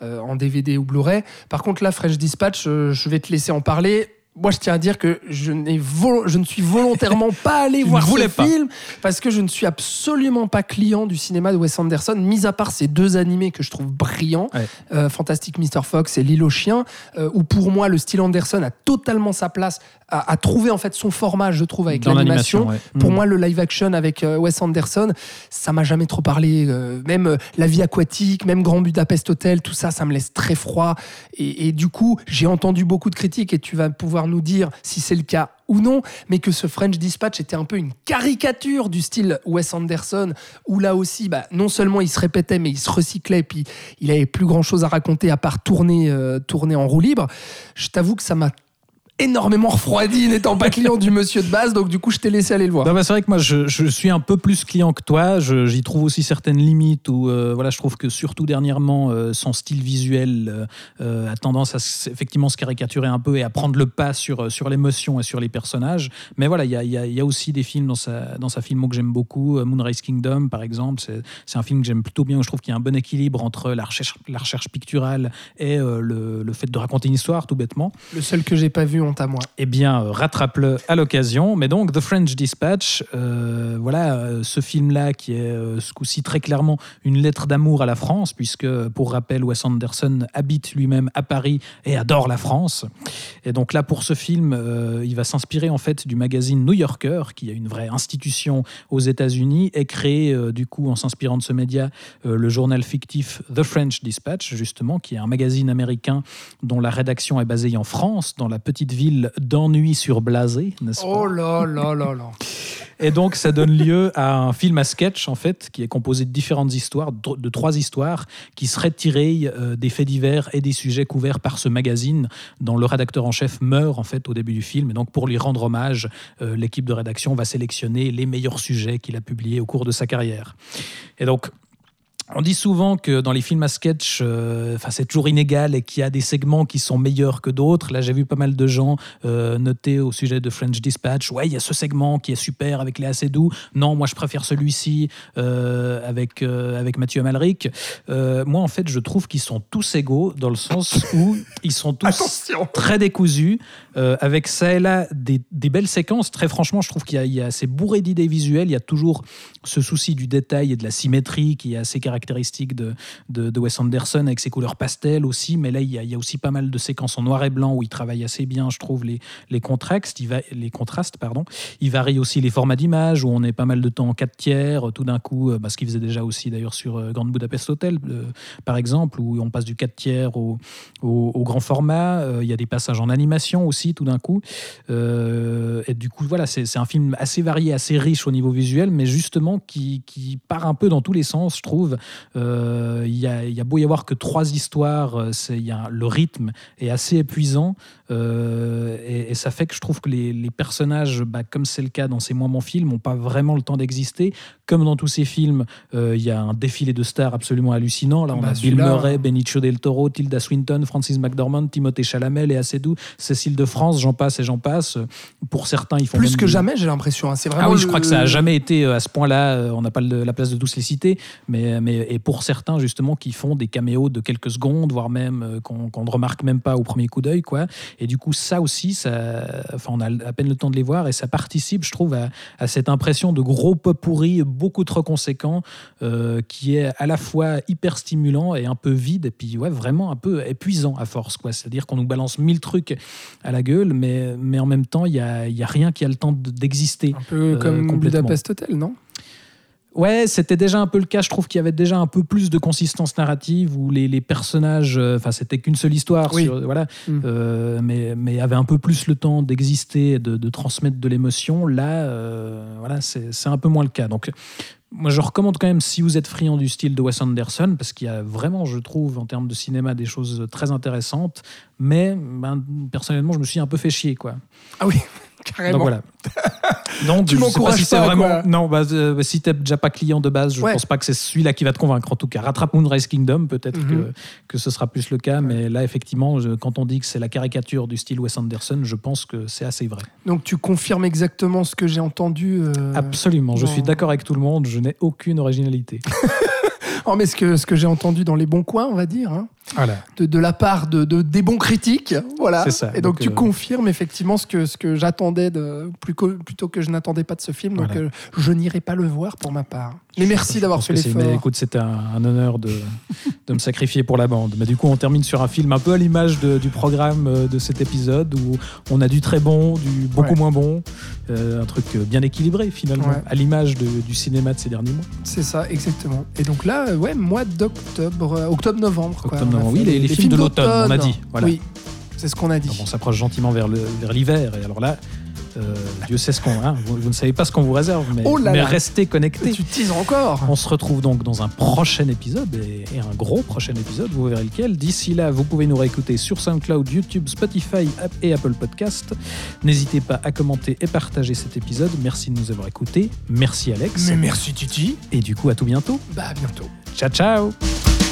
en DVD ou Blu-ray. Par contre, là, Fresh Dispatch, euh, je vais te laisser en parler. Moi, je tiens à dire que je, ne suis volontairement [laughs] pas allé voir ce pas. film parce que je ne suis absolument pas client du cinéma de Wes Anderson, mis à part ces deux animés que je trouve brillants, Ouais. euh, Fantastic Mr. Fox et L'île aux chiens, euh, où pour moi le style Anderson a totalement sa place, a, a trouvé en fait son format, je trouve, avec l'animation. ouais. Pour Mm. moi, le live action avec euh, Wes Anderson, ça m'a jamais trop parlé. euh, même La vie aquatique, même Grand Budapest Hotel, tout ça, ça me laisse très froid. Et, et du coup, j'ai entendu beaucoup de critiques et tu vas pouvoir nous dire si c'est le cas ou non, mais que ce French Dispatch était un peu une caricature du style Wes Anderson, où là aussi, bah, non seulement il se répétait, mais il se recyclait, puis il avait plus grand chose à raconter à part tourner, euh, tourner en roue libre. Je t'avoue que ça m'a énormément refroidi n'étant pas client du monsieur de base, donc du coup, je t'ai laissé aller le voir. Bah, c'est vrai que moi, je, je suis un peu plus client que toi. Je- J'y trouve aussi certaines limites où, euh, voilà, je trouve que surtout dernièrement, euh, son style visuel euh, a tendance à effectivement se caricaturer un peu et à prendre le pas sur, sur l'émotion et sur les personnages. Mais voilà, il y a, il y a- y a aussi des films dans sa, dans sa filmo que j'aime beaucoup. Moonrise Kingdom, par exemple, c'est c'est un film que j'aime plutôt bien. où Je trouve qu'il y a un bon équilibre entre la recherche, la recherche picturale et euh, le, le fait de raconter une histoire, tout bêtement. Le seul que j'ai pas vu, à moi. Eh bien, euh, rattrape-le à l'occasion. Mais donc, The French Dispatch, euh, voilà, euh, ce film-là qui est ce coup-ci très clairement une lettre d'amour à la France, puisque, pour rappel, Wes Anderson habite lui-même à Paris et adore la France. Et donc là, pour ce film, il va s'inspirer en fait du magazine New Yorker, qui est une vraie institution aux États-Unis, et créer, euh, du coup, en s'inspirant de ce média, le journal fictif The French Dispatch, justement, qui est un magazine américain dont la rédaction est basée en France, dans la petite ville d'Ennui-sur-Blasé, n'est-ce pas Oh là là là là. et donc, ça donne lieu à un film à sketch, en fait, qui est composé de différentes histoires, de de trois histoires, qui seraient tirées euh, des faits divers et des sujets couverts par ce magazine, dont le rédacteur en chef meurt, en fait, au début du film. Et donc, pour lui rendre hommage, euh, l'équipe de rédaction va sélectionner les meilleurs sujets qu'il a publiés au cours de sa carrière. Et donc, on dit souvent que dans les films à sketch, euh, c'est toujours inégal et qu'il y a des segments qui sont meilleurs que d'autres. Là, j'ai vu pas mal de gens euh, noter au sujet de French Dispatch Ouais, il y a ce segment qui est super avec Léa Seydoux. Non, moi, je préfère celui-ci euh, avec, euh, avec Mathieu Amalric. Moi, en fait, je trouve qu'ils sont tous égaux dans le sens où ils sont [laughs] tous Attention. très décousus, avec ça et là des, des belles séquences. Très franchement, je trouve qu'il y a, a c'est bourré d'idées visuelles. Il y a toujours ce souci du détail et de la symétrie qui est assez caractéristique caractéristique de, de, Wes Anderson avec ses couleurs pastel aussi. Mais là, il y, a, aussi pas mal de séquences en noir et blanc où il travaille assez bien, je trouve, les, les contrastes. Il va, les contrastes, pardon. Il varie aussi les formats d'image où on est pas mal de temps en 4 tiers, tout d'un coup, euh, bah, ce qu'il faisait déjà aussi d'ailleurs sur euh, Grand Budapest Hotel, euh, par exemple, où on passe du 4 tiers au, au, grand format. Il y a des passages en animation aussi, tout d'un coup. Euh, et du coup, voilà, c'est un film assez varié, assez riche au niveau visuel, mais justement qui, qui part un peu dans tous les sens, je trouve. Euh, Il y, a, il y a beau y avoir que trois histoires, euh, c'est- il y a, le rythme est assez épuisant, euh, et, et ça fait que je trouve que les, les personnages, bah, comme c'est le cas dans ces moments films, n'ont pas vraiment le temps d'exister. Comme dans tous ces films, euh, il y a un défilé de stars absolument hallucinant. Là, on Bah, a Bill Murray, Benicio del Toro, Tilda Swinton, Francis McDormand, Timothée Chalamet, Léa Seydoux, Cécile de France, j'en passe et j'en passe. Pour certains, ils font Plus que du- jamais, j'ai l'impression. hein. C'est vraiment ah oui, je crois que ça a jamais été à ce point-là. On n'a pas la place de tous les citer, mais, mais et pour certains justement qui font des caméos de quelques secondes, voire même euh, qu'on ne remarque même pas au premier coup d'œil, quoi. Et du coup, ça aussi, ça, enfin, on a à peine le temps de les voir et ça participe, je trouve, à, à cette impression de gros pop pourri beaucoup trop conséquent, euh, qui est à la fois hyper stimulant et un peu vide, et puis ouais, vraiment un peu épuisant à force, quoi. C'est-à-dire qu'on nous balance mille trucs à la gueule, mais, mais en même temps, il y a, y a rien qui a le temps de- d'exister. Un peu Euh, comme complètement. Budapest Hotel, non? Ouais, c'était déjà un peu le cas. Je trouve qu'il y avait déjà un peu plus de consistance narrative où les, les personnages, euh, enfin, c'était qu'une seule histoire, Oui. sur- voilà, Mm. euh, mais, mais avait un peu plus le temps d'exister, et de, de transmettre de l'émotion. Là, euh, voilà, c'est c'est un peu moins le cas. Donc, moi, je recommande quand même, si vous êtes friand du style de Wes Anderson, parce qu'il y a vraiment, je trouve, en termes de cinéma, des choses très intéressantes, mais ben, personnellement, je me suis un peu fait chier, quoi. Ah oui, [laughs] carrément. Donc voilà. [laughs] Donc, Tu m'encourages pas si pas, vraiment. quoi. Non, bah, euh, si t'es déjà pas client de base, je Ouais. pense pas que c'est celui-là qui va te convaincre. En tout cas, rattrape Moonrise Kingdom, peut-être Mhm. que, que ce sera plus le cas. Mais là, effectivement, je- quand on dit que c'est la caricature du style Wes Anderson, je pense que c'est assez vrai. Donc tu confirmes exactement ce que j'ai entendu. euh, Absolument. Je non. suis d'accord avec tout le monde. Je n'ai aucune originalité. [laughs] Oh, mais ce que, ce que j'ai entendu dans les bons coins, on va dire, hein, voilà. de, de la part de, de- des bons critiques. Voilà. Ça. Et donc, Donc, tu euh, confirmes effectivement ce que, ce que j'attendais, plus plutôt que je n'attendais pas de ce film. Donc Voilà. euh, je n'irai pas le voir pour ma part. Mais merci d'avoir fait l'effort. Écoute, c'était un, un honneur de, de me sacrifier pour la bande. Mais du coup, on termine sur un film un peu à l'image du programme euh, de cet épisode où on a du très bon, du beaucoup Ouais. moins bon, euh, un truc bien équilibré finalement, Ouais. à l'image du cinéma de ces derniers mois. C'est ça, exactement. Et donc là, ouais, mois d'octobre, octobre-novembre. Octobre, Oui, les- les films de l'automne, on a dit, voilà. Oui, c'est ce qu'on a dit. Donc, on s'approche gentiment vers l'hiver. et alors là, euh, Dieu sait ce qu'on. hein, vous, vous ne savez pas ce qu'on vous réserve, mais, Oh là mais là. restez connectés. Tu teases encore On se retrouve donc dans un prochain épisode et, et un gros prochain épisode, vous verrez lequel. D'ici là, vous pouvez nous réécouter sur SoundCloud, YouTube, Spotify et Apple Podcast. N'hésitez pas à commenter et partager cet épisode. Merci de nous avoir écoutés. Merci Alex. Mais merci Titi. Et du coup, à tout bientôt. Bah à bientôt. Ciao, ciao